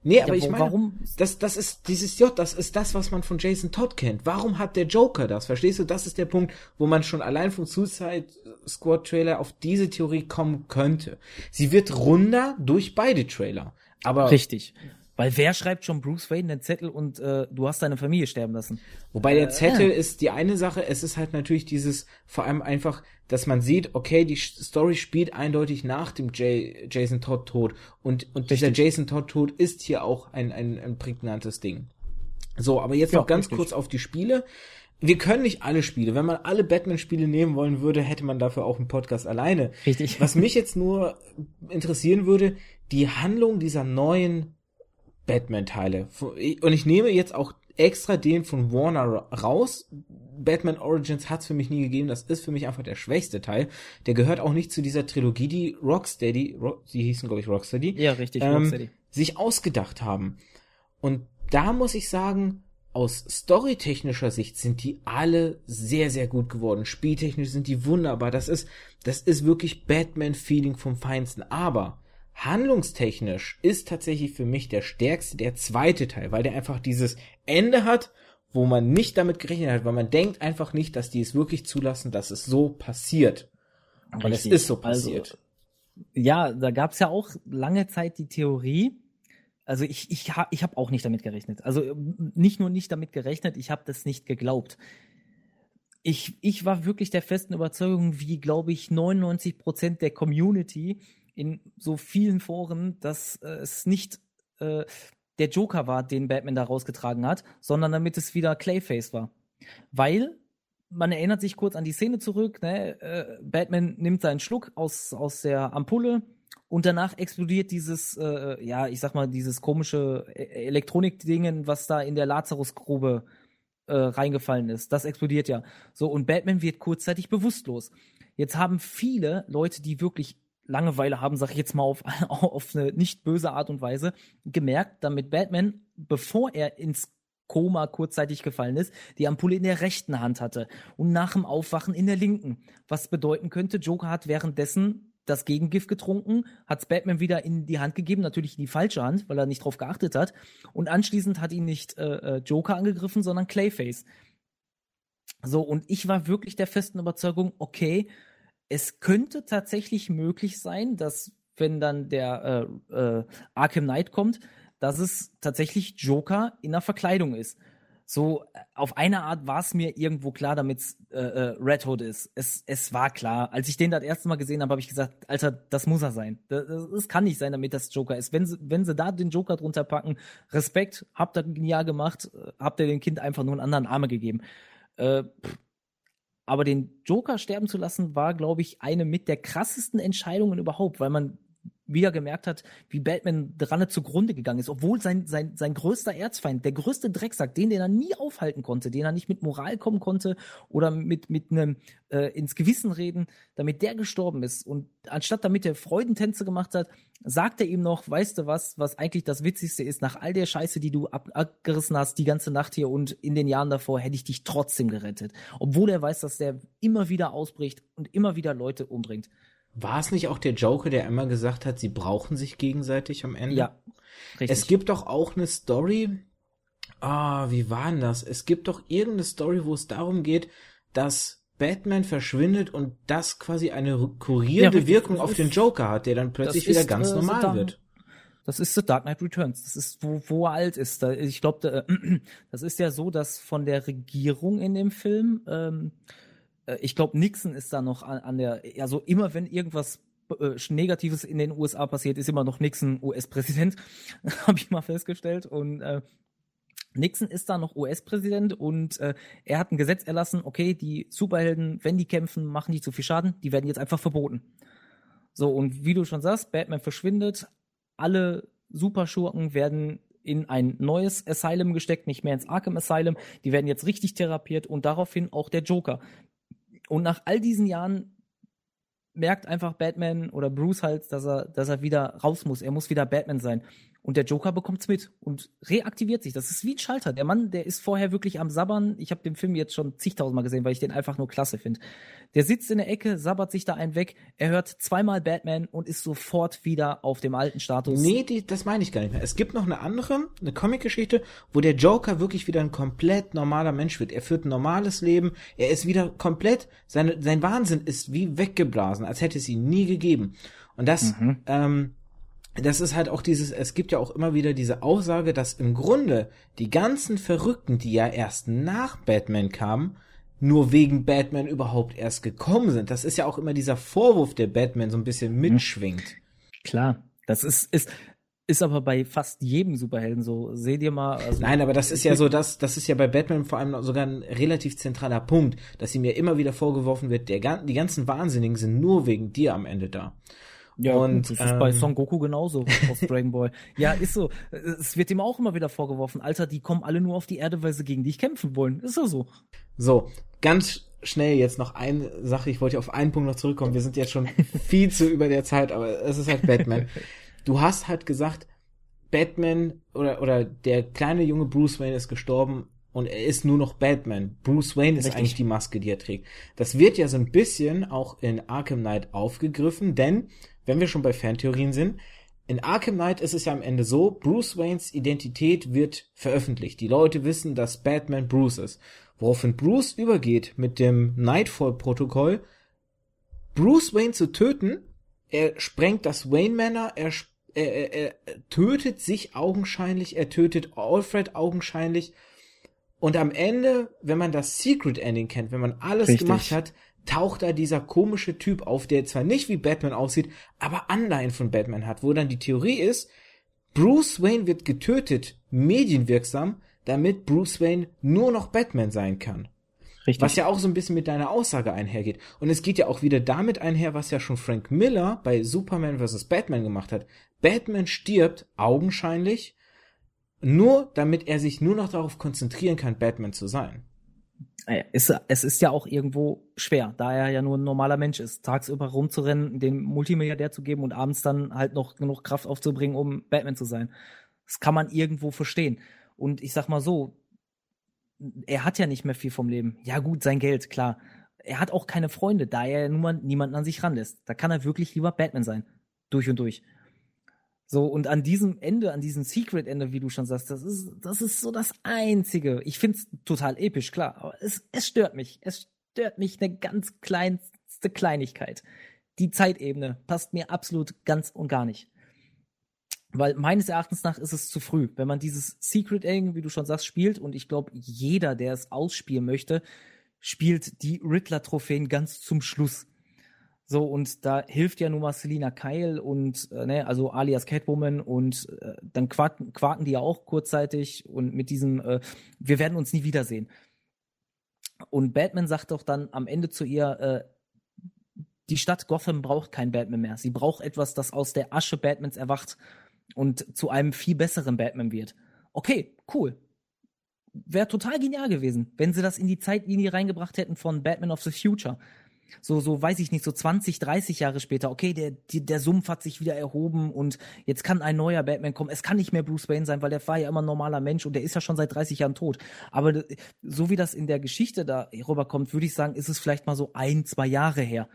Nee, aber ja, ich meine, warum? Das, das ist dieses J, das ist das, was man von Jason Todd kennt. Warum hat der Joker das? Verstehst du? Das ist der Punkt, wo man schon allein vom Suicide Squad Trailer auf diese Theorie kommen könnte. Sie wird runder durch beide Trailer. Aber richtig. Weil wer schreibt schon Bruce Wayne den Zettel und äh, du hast deine Familie sterben lassen? Wobei der äh, Zettel äh. ist die eine Sache, es ist halt natürlich dieses, vor allem einfach, dass man sieht, okay, die Story spielt eindeutig nach dem J Jason Todd Tod und, und dieser Jason Todd Tod ist hier auch ein, ein, ein prägnantes Ding. So, aber jetzt ja, noch ganz richtig. kurz auf die Spiele. Wir können nicht alle Spiele. Wenn man alle Batman-Spiele nehmen wollen würde, hätte man dafür auch einen Podcast alleine. Richtig. Was mich jetzt nur interessieren würde, die Handlung dieser neuen Batman-Teile. Und ich nehme jetzt auch extra den von Warner raus. Batman Origins hat es für mich nie gegeben. Das ist für mich einfach der schwächste Teil. Der gehört auch nicht zu dieser Trilogie, die Rocksteady, Rock, die hießen glaube ich Rocksteady, ja richtig, ähm, Rocksteady, sich ausgedacht haben. Und da muss ich sagen, aus storytechnischer Sicht sind die alle sehr, sehr gut geworden. Spieltechnisch sind die wunderbar. Das ist, das ist wirklich Batman-Feeling vom Feinsten. Aber handlungstechnisch ist tatsächlich für mich der stärkste der zweite Teil, weil der einfach dieses Ende hat, wo man nicht damit gerechnet hat, weil man denkt einfach nicht, dass die es wirklich zulassen, dass es so passiert. Und es ist so also, passiert. Also, ja, da gab es ja auch lange Zeit die Theorie, also ich, ich, ich habe auch nicht damit gerechnet. Also nicht nur nicht damit gerechnet, ich habe das nicht geglaubt. Ich, ich war wirklich der festen Überzeugung, wie glaube ich 99 Prozent der Community, in so vielen Foren, dass äh, es nicht äh, der Joker war, den Batman da rausgetragen hat, sondern damit es wieder Clayface war. Weil man erinnert sich kurz an die Szene zurück, ne? äh, Batman nimmt seinen Schluck aus, aus der Ampulle und danach explodiert dieses, äh, ja, ich sag mal, dieses komische e-, Elektronik-Dingen, was da in der Lazarusgrube äh, reingefallen ist. Das explodiert ja. So, und Batman wird kurzzeitig bewusstlos. Jetzt haben viele Leute, die wirklich Langeweile haben, sag ich jetzt mal auf, <laughs> auf eine nicht böse Art und Weise, gemerkt, damit Batman, bevor er ins Koma kurzzeitig gefallen ist, die Ampulle in der rechten Hand hatte und nach dem Aufwachen in der linken. Was bedeuten könnte, Joker hat währenddessen das Gegengift getrunken, hat es Batman wieder in die Hand gegeben, natürlich in die falsche Hand, weil er nicht drauf geachtet hat. Und anschließend hat ihn nicht äh, äh Joker angegriffen, sondern Clayface. So, und ich war wirklich der festen Überzeugung, okay, es könnte tatsächlich möglich sein, dass wenn dann der äh, äh, Arkham Knight kommt, dass es tatsächlich Joker in der Verkleidung ist. So, äh, auf eine Art war es mir irgendwo klar, damit es äh, äh, Red Hood ist. Es, es war klar. Als ich den das erste Mal gesehen habe, habe ich gesagt, Alter, das muss er sein. Das, das, kann nicht sein, damit das Joker ist. Wenn sie, wenn sie da den Joker drunter packen, Respekt, habt ihr genial gemacht, äh, habt ihr dem Kind einfach nur einen anderen Arme gegeben. Äh, pff, aber den Joker sterben zu lassen, war, glaube ich, eine mit der krassesten Entscheidungen überhaupt, weil man wieder gemerkt hat, wie Batman dran zugrunde gegangen ist, obwohl sein, sein, sein größter Erzfeind, der größte Drecksack, den, den er nie aufhalten konnte, den er nicht mit Moral kommen konnte oder mit, mit einem äh, ins Gewissen reden, damit der gestorben ist. Und anstatt damit er Freudentänze gemacht hat, sagt er ihm noch, weißt du was, was eigentlich das Witzigste ist, nach all der Scheiße, die du ab, abgerissen hast, die ganze Nacht hier und in den Jahren davor, hätte ich dich trotzdem gerettet. Obwohl er weiß, dass der immer wieder ausbricht und immer wieder Leute umbringt. War es nicht auch der Joker, der immer gesagt hat, sie brauchen sich gegenseitig am Ende? Ja. Richtig. Es gibt doch auch eine Story. Ah, wie war denn das? Es gibt doch irgendeine Story, wo es darum geht, dass Batman verschwindet und das quasi eine kurierende ja, Wirkung auf den Joker hat, der dann plötzlich wieder ist, ganz äh, normal wird. Das ist The Dark Knight Returns. Das ist, wo, wo er alt ist. Ich glaube, <clears throat> das ist ja so, dass von der Regierung in dem Film ähm, äh, ich glaube, Nixon ist da noch an, an der, also immer wenn irgendwas äh, Negatives in den USA passiert, ist immer noch Nixon US-Präsident, <laughs> habe ich mal festgestellt. Und äh, Nixon ist da noch US-Präsident und äh, er hat ein Gesetz erlassen, okay, die Superhelden, wenn die kämpfen, machen die zu viel Schaden, die werden jetzt einfach verboten. So, und wie du schon sagst, Batman verschwindet, alle Superschurken werden in ein neues Asylum gesteckt, nicht mehr ins Arkham Asylum. Die werden jetzt richtig therapiert und daraufhin auch der Joker. Und nach all diesen Jahren merkt einfach Batman oder Bruce halt, dass er, dass er wieder raus muss. Er muss wieder Batman sein. Und der Joker bekommt's mit und reaktiviert sich. Das ist wie ein Schalter. Der Mann, der ist vorher wirklich am Sabbern. Ich habe den Film jetzt schon zigtausendmal gesehen, weil ich den einfach nur klasse finde. Der sitzt in der Ecke, sabbert sich da einen weg. Er hört zweimal Batman und ist sofort wieder auf dem alten Status. Nee, die, das meine ich gar nicht mehr. Es gibt noch eine andere, eine Comicgeschichte, wo der Joker wirklich wieder ein komplett normaler Mensch wird. Er führt ein normales Leben. Er ist wieder komplett, seine, sein Wahnsinn ist wie weggeblasen, als hätte es ihn nie gegeben. Und das, mhm. ähm, das ist halt auch dieses, es gibt ja auch immer wieder diese Aussage, dass im Grunde die ganzen Verrückten, die ja erst nach Batman kamen, nur wegen Batman überhaupt erst gekommen sind. Das ist ja auch immer dieser Vorwurf, der Batman so ein bisschen mhm. mitschwingt. Klar, das ist, ist, ist aber bei fast jedem Superhelden so. Seht ihr mal. Also Nein, aber das ist ja so, das, das ist ja bei Batman vor allem sogar ein relativ zentraler Punkt, dass ihm ja immer wieder vorgeworfen wird, der, die ganzen Wahnsinnigen sind nur wegen dir am Ende da. Ja, und das ist ähm, bei Son Goku genauso aus Dragon Ball. <laughs> Ja, ist so. Es wird ihm auch immer wieder vorgeworfen, Alter, die kommen alle nur auf die Erde, weil sie gegen dich kämpfen wollen. Ist ja so. So, ganz schnell jetzt noch eine Sache. Ich wollte auf einen Punkt noch zurückkommen. Wir sind jetzt schon viel zu über der Zeit, aber es ist halt Batman. Du hast halt gesagt, Batman oder, oder der kleine junge Bruce Wayne ist gestorben und er ist nur noch Batman. Bruce Wayne ist Richtig. eigentlich die Maske, die er trägt. Das wird ja so ein bisschen auch in Arkham Knight aufgegriffen, denn wenn wir schon bei Fantheorien sind, in Arkham Knight ist es ja am Ende so, Bruce Waynes Identität wird veröffentlicht. Die Leute wissen, dass Batman Bruce ist. Woraufhin Bruce übergeht mit dem Nightfall-Protokoll, Bruce Wayne zu töten. Er sprengt das Wayne Manor, er, er, er, er tötet sich augenscheinlich, er tötet Alfred augenscheinlich. Und am Ende, wenn man das Secret Ending kennt, wenn man alles Richtig. gemacht hat, taucht da dieser komische Typ auf, der zwar nicht wie Batman aussieht, aber Anleihen von Batman hat, wo dann die Theorie ist, Bruce Wayne wird getötet, medienwirksam, damit Bruce Wayne nur noch Batman sein kann. Richtig. Was ja auch so ein bisschen mit deiner Aussage einhergeht. Und es geht ja auch wieder damit einher, was ja schon Frank Miller bei Superman vs. Batman gemacht hat. Batman stirbt augenscheinlich nur, damit er sich nur noch darauf konzentrieren kann, Batman zu sein. Es, es ist ja auch irgendwo schwer, da er ja nur ein normaler Mensch ist, tagsüber rumzurennen, den Multimilliardär zu geben und abends dann halt noch genug Kraft aufzubringen, um Batman zu sein. Das kann man irgendwo verstehen. Und ich sag mal so, er hat ja nicht mehr viel vom Leben. Ja gut, sein Geld, klar. Er hat auch keine Freunde, da er nun niemanden an sich ranlässt. Da kann er wirklich lieber Batman sein. Durch und durch. So, und an diesem Ende, an diesem Secret-Ende, wie du schon sagst, das ist, das ist so das Einzige. Ich find's total episch, klar, aber es, es stört mich. Es stört mich eine ganz kleinste Kleinigkeit. Die Zeitebene passt mir absolut ganz und gar nicht. Weil meines Erachtens nach ist es zu früh. Wenn man dieses Secret Ending, wie du schon sagst, spielt, und ich glaube, jeder, der es ausspielen möchte, spielt die Riddler-Trophäen ganz zum Schluss. So, und da hilft ja nun mal Selina Kyle und, äh, ne, also alias Catwoman und äh, dann quaken, quaken die ja auch kurzzeitig und mit diesem, äh, wir werden uns nie wiedersehen. Und Batman sagt doch dann am Ende zu ihr, äh, die Stadt Gotham braucht kein Batman mehr. Sie braucht etwas, das aus der Asche Batmans erwacht und zu einem viel besseren Batman wird. Okay, cool. Wäre total genial gewesen, wenn sie das in die Zeitlinie reingebracht hätten von Batman of the Future so, so weiß ich nicht, so 20, 30 Jahre später, okay, der, die, der Sumpf hat sich wieder erhoben und jetzt kann ein neuer Batman kommen. Es kann nicht mehr Bruce Wayne sein, weil der war ja immer ein normaler Mensch und der ist ja schon seit 30 Jahren tot. Aber so wie das in der Geschichte da rüberkommt, würde ich sagen, ist es vielleicht mal so ein, zwei Jahre her.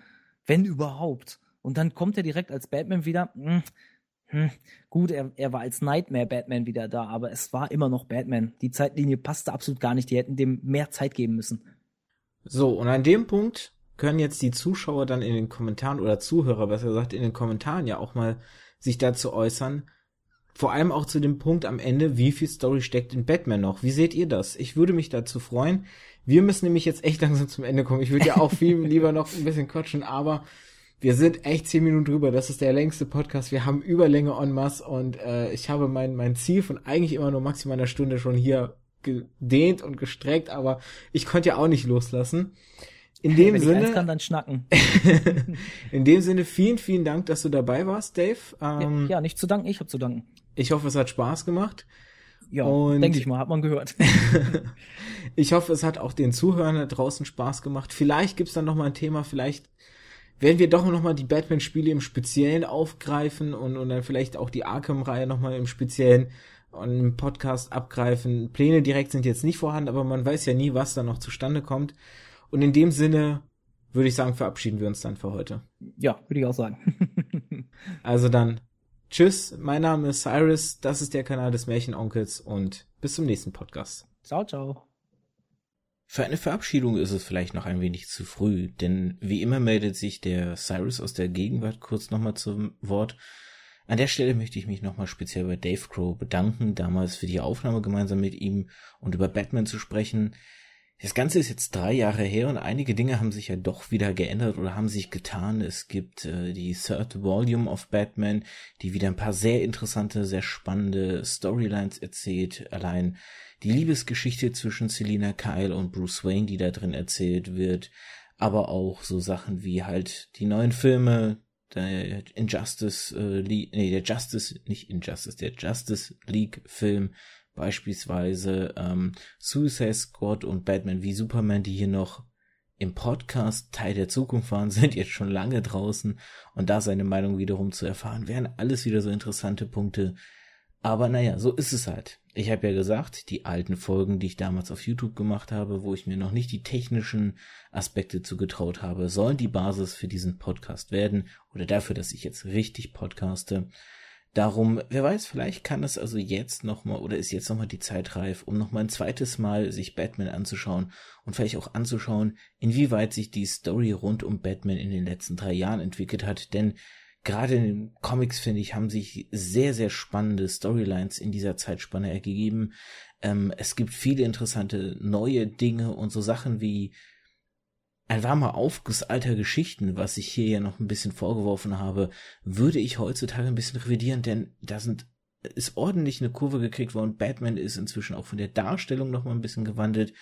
Wenn überhaupt. Und dann kommt er direkt als Batman wieder. Hm, hm, gut, er, er war als Nightmare Batman wieder da, aber es war immer noch Batman. Die Zeitlinie passte absolut gar nicht. Die hätten dem mehr Zeit geben müssen. So, und an dem Punkt können jetzt die Zuschauer dann in den Kommentaren oder Zuhörer, besser gesagt, in den Kommentaren ja auch mal sich dazu äußern. Vor allem auch zu dem Punkt am Ende, wie viel Story steckt in Batman noch. Wie seht ihr das? Ich würde mich dazu freuen. Wir müssen nämlich jetzt echt <laughs> langsam zum Ende kommen. Ich würde ja auch viel <laughs> lieber noch ein bisschen quatschen, aber wir sind echt zehn Minuten drüber. Das ist der längste Podcast. Wir haben Überlänge en masse und äh, ich habe mein, mein Ziel von eigentlich immer nur maximal einer Stunde schon hier gedehnt und gestreckt, aber ich konnte ja auch nicht loslassen. In dem Wenn Sinne. Ich kann, dann schnacken. <laughs> in dem Sinne, vielen, vielen Dank, dass du dabei warst, Dave. Ähm, ja, ja, nicht zu danken, ich habe zu danken. Ich hoffe, es hat Spaß gemacht. Ja, denke ich mal, hat man gehört. <laughs> ich hoffe, es hat auch den Zuhörern da draußen Spaß gemacht. Vielleicht gibt's dann noch mal ein Thema, vielleicht werden wir doch noch mal die Batman-Spiele im Speziellen aufgreifen und, und dann vielleicht auch die Arkham-Reihe noch mal im Speziellen und im Podcast abgreifen. Pläne direkt sind jetzt nicht vorhanden, aber man weiß ja nie, was da noch zustande kommt. Und in dem Sinne würde ich sagen, verabschieden wir uns dann für heute. Ja, würde ich auch sagen. <laughs> also dann, tschüss, mein Name ist Cyrus, das ist der Kanal des Märchenonkels und bis zum nächsten Podcast. Ciao, ciao. Für eine Verabschiedung ist es vielleicht noch ein wenig zu früh, denn wie immer meldet sich der Cyrus aus der Gegenwart kurz nochmal zum Wort. An der Stelle möchte ich mich nochmal speziell bei Dave Crow bedanken, damals für die Aufnahme gemeinsam mit ihm und über Batman zu sprechen. Das Ganze ist jetzt drei Jahre her und einige Dinge haben sich ja doch wieder geändert oder haben sich getan. Es gibt äh, die Third Volume of Batman, die wieder ein paar sehr interessante, sehr spannende Storylines erzählt. Allein die Liebesgeschichte zwischen Selina Kyle und Bruce Wayne, die da drin erzählt wird. Aber auch so Sachen wie halt die neuen Filme, der Injustice äh, nee, der Justice, nicht Injustice, der Justice League Film beispielsweise ähm, Suicide Squad und Batman wie Superman, die hier noch im Podcast Teil der Zukunft waren, <laughs> sind jetzt schon lange draußen und da seine Meinung wiederum zu erfahren, wären alles wieder so interessante Punkte. Aber naja, so ist es halt. Ich habe ja gesagt, die alten Folgen, die ich damals auf YouTube gemacht habe, wo ich mir noch nicht die technischen Aspekte zugetraut habe, sollen die Basis für diesen Podcast werden oder dafür, dass ich jetzt richtig podcaste. Darum, wer weiß, vielleicht kann es also jetzt nochmal oder ist jetzt nochmal die Zeit reif, um nochmal ein zweites Mal sich Batman anzuschauen und vielleicht auch anzuschauen, inwieweit sich die Story rund um Batman in den letzten drei Jahren entwickelt hat, denn gerade in den Comics, finde ich, haben sich sehr, sehr spannende Storylines in dieser Zeitspanne ergeben. Ähm, es gibt viele interessante neue Dinge und so Sachen wie ein warmer Aufguss alter Geschichten, was ich hier ja noch ein bisschen vorgeworfen habe, würde ich heutzutage ein bisschen revidieren, denn da sind ist ordentlich eine Kurve gekriegt worden. Batman ist inzwischen auch von der Darstellung noch mal ein bisschen gewandelt.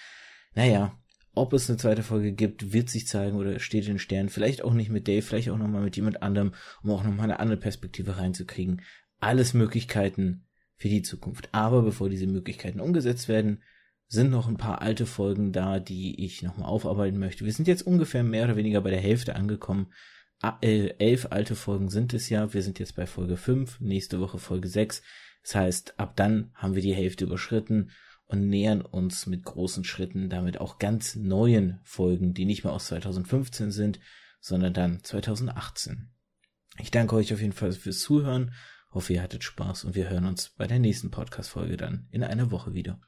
Naja, ob es eine zweite Folge gibt, wird sich zeigen oder steht in Sternen. Vielleicht auch nicht mit Dave, vielleicht auch noch mal mit jemand anderem, um auch noch mal eine andere Perspektive reinzukriegen. Alles Möglichkeiten für die Zukunft. Aber bevor diese Möglichkeiten umgesetzt werden, sind noch ein paar alte Folgen da, die ich nochmal aufarbeiten möchte. Wir sind jetzt ungefähr mehr oder weniger bei der Hälfte angekommen. Äh, elf alte Folgen sind es ja. Wir sind jetzt bei Folge 5, nächste Woche Folge 6. Das heißt, ab dann haben wir die Hälfte überschritten und nähern uns mit großen Schritten damit auch ganz neuen Folgen, die nicht mehr aus 2015 sind, sondern dann 2018. Ich danke euch auf jeden Fall fürs Zuhören, hoffe ihr hattet Spaß und wir hören uns bei der nächsten Podcast-Folge dann in einer Woche wieder.